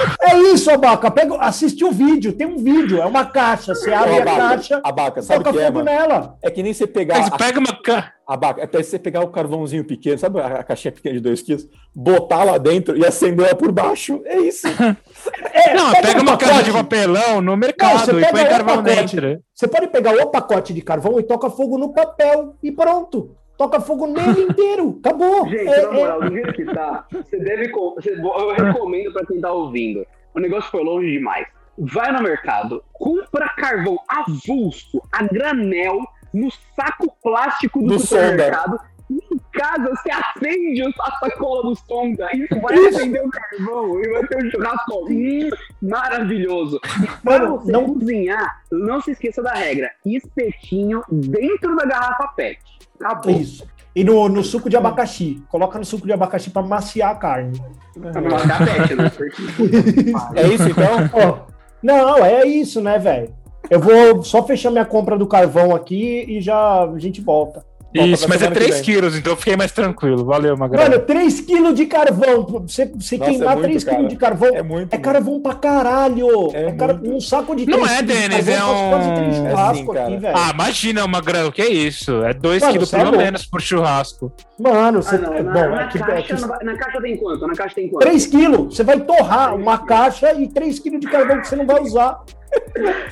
[SPEAKER 3] É isso, Abaca. Pega, assiste o vídeo. Tem um vídeo. É uma caixa. Você abre
[SPEAKER 1] Ô,
[SPEAKER 3] a
[SPEAKER 1] Abaca,
[SPEAKER 3] caixa,
[SPEAKER 1] Abaca, sabe o
[SPEAKER 3] toca
[SPEAKER 1] que é, mano?
[SPEAKER 3] nela.
[SPEAKER 1] É que nem você pegar.
[SPEAKER 2] Mas
[SPEAKER 1] a-
[SPEAKER 2] pega uma ca...
[SPEAKER 1] Abaca, é pra você pegar o carvãozinho pequeno, sabe a a caixinha pequena de 2 quilos? Botar lá dentro e acender ela por baixo. É isso.
[SPEAKER 3] É,
[SPEAKER 2] Não, pega
[SPEAKER 3] um
[SPEAKER 2] uma caixa de papelão no
[SPEAKER 3] Não,
[SPEAKER 2] mercado
[SPEAKER 3] você
[SPEAKER 2] e
[SPEAKER 3] pega
[SPEAKER 2] põe
[SPEAKER 3] o
[SPEAKER 2] carvão
[SPEAKER 3] pacote.
[SPEAKER 2] dentro.
[SPEAKER 3] Você pode pegar o pacote de carvão e toca fogo no papel. E pronto. Toca fogo nele inteiro. Acabou.
[SPEAKER 4] Gente,
[SPEAKER 3] É-
[SPEAKER 4] na moral, do jeito que tá, você deve. você- eu recomendo pra quem tá ouvindo. O negócio foi longe demais. Vai no mercado, compra carvão avulso, a granel, no saco plástico do,
[SPEAKER 1] Do
[SPEAKER 4] supermercado. E em casa você acende a sacola do sonda. Isso vai acender o carvão e vai ter um churrasco hum, maravilhoso. E para você
[SPEAKER 3] não-
[SPEAKER 4] cozinhar, não se esqueça da regra: espetinho dentro da garrafa PET. Acabou.
[SPEAKER 3] Isso. E no, no suco de abacaxi. Coloca no suco de abacaxi pra maciar a carne.
[SPEAKER 4] Pra não matar PET, né?
[SPEAKER 1] É isso então?
[SPEAKER 3] Ó, não, é isso, né, velho? Eu vou só fechar minha compra do carvão aqui e já a gente volta.
[SPEAKER 2] Isso, mas é
[SPEAKER 1] semana que
[SPEAKER 2] 3
[SPEAKER 1] vem.
[SPEAKER 2] quilos, então eu fiquei mais tranquilo. Valeu, Magrelo.
[SPEAKER 3] Mano, 3 quilos de carvão. Você, você
[SPEAKER 1] Nossa,
[SPEAKER 3] queimar
[SPEAKER 1] é muito,
[SPEAKER 3] 3
[SPEAKER 1] cara.
[SPEAKER 3] quilos de carvão
[SPEAKER 1] É muito.
[SPEAKER 3] é carvão pra caralho.
[SPEAKER 1] É
[SPEAKER 3] É cara-
[SPEAKER 1] muito.
[SPEAKER 3] um saco de
[SPEAKER 2] Não
[SPEAKER 3] 3
[SPEAKER 2] é,
[SPEAKER 3] quilos de
[SPEAKER 2] Denis, é
[SPEAKER 3] faz quase
[SPEAKER 2] um-
[SPEAKER 3] três
[SPEAKER 1] É
[SPEAKER 3] churrasco
[SPEAKER 1] sim, cara.
[SPEAKER 3] aqui, velho.
[SPEAKER 2] Ah, imagina, Magrelo, que é isso? É 2
[SPEAKER 3] Mano,
[SPEAKER 2] quilos
[SPEAKER 3] é
[SPEAKER 2] pelo menos por churrasco.
[SPEAKER 3] Mano, você
[SPEAKER 4] Ah, não,
[SPEAKER 3] é
[SPEAKER 4] na,
[SPEAKER 3] bom.
[SPEAKER 4] na
[SPEAKER 3] É que, é
[SPEAKER 4] caixa, não vai- na caixa tem quanto? Na caixa tem quanto?
[SPEAKER 3] 3 quilos. Você vai torrar uma caixa e 3 quilos de carvão que você não vai usar.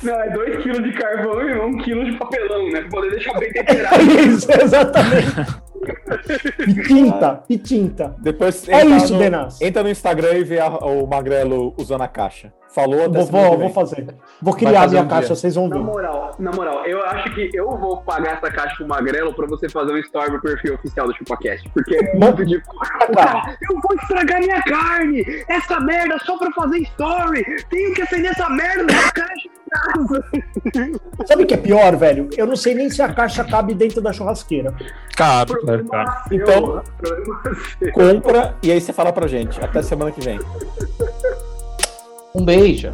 [SPEAKER 4] Não, é 2 kg de carvão e 1 kg de papelão, né? Pra poder deixar bem
[SPEAKER 3] É
[SPEAKER 4] temperado.
[SPEAKER 3] isso, exatamente. E tinta, e tinta.
[SPEAKER 1] Depois
[SPEAKER 3] É isso,
[SPEAKER 1] no,
[SPEAKER 3] Denas.
[SPEAKER 1] Entra no Instagram e vê a- o Magrelo usando a caixa. Falou até
[SPEAKER 3] Vou, vou, vou fazer. Vou criar a
[SPEAKER 2] fazer
[SPEAKER 3] minha
[SPEAKER 2] um
[SPEAKER 3] caixa,
[SPEAKER 2] dia.
[SPEAKER 3] vocês vão
[SPEAKER 4] Na
[SPEAKER 3] ver.
[SPEAKER 4] moral, na moral, eu acho que eu vou pagar essa caixa pro Magrelo pra você fazer um story no perfil oficial do ChupaCast. Porque é muito de. Cara, eu vou estragar minha carne! Essa merda só pra fazer story! Tenho que acender essa merda na caixa!
[SPEAKER 3] Sabe o que é pior, velho? Eu não sei nem se a caixa cabe dentro da churrasqueira.
[SPEAKER 2] Cabe, cara.
[SPEAKER 4] seu,
[SPEAKER 1] Então-. Compra e aí você fala pra gente. Até semana que vem.
[SPEAKER 5] Um beijo.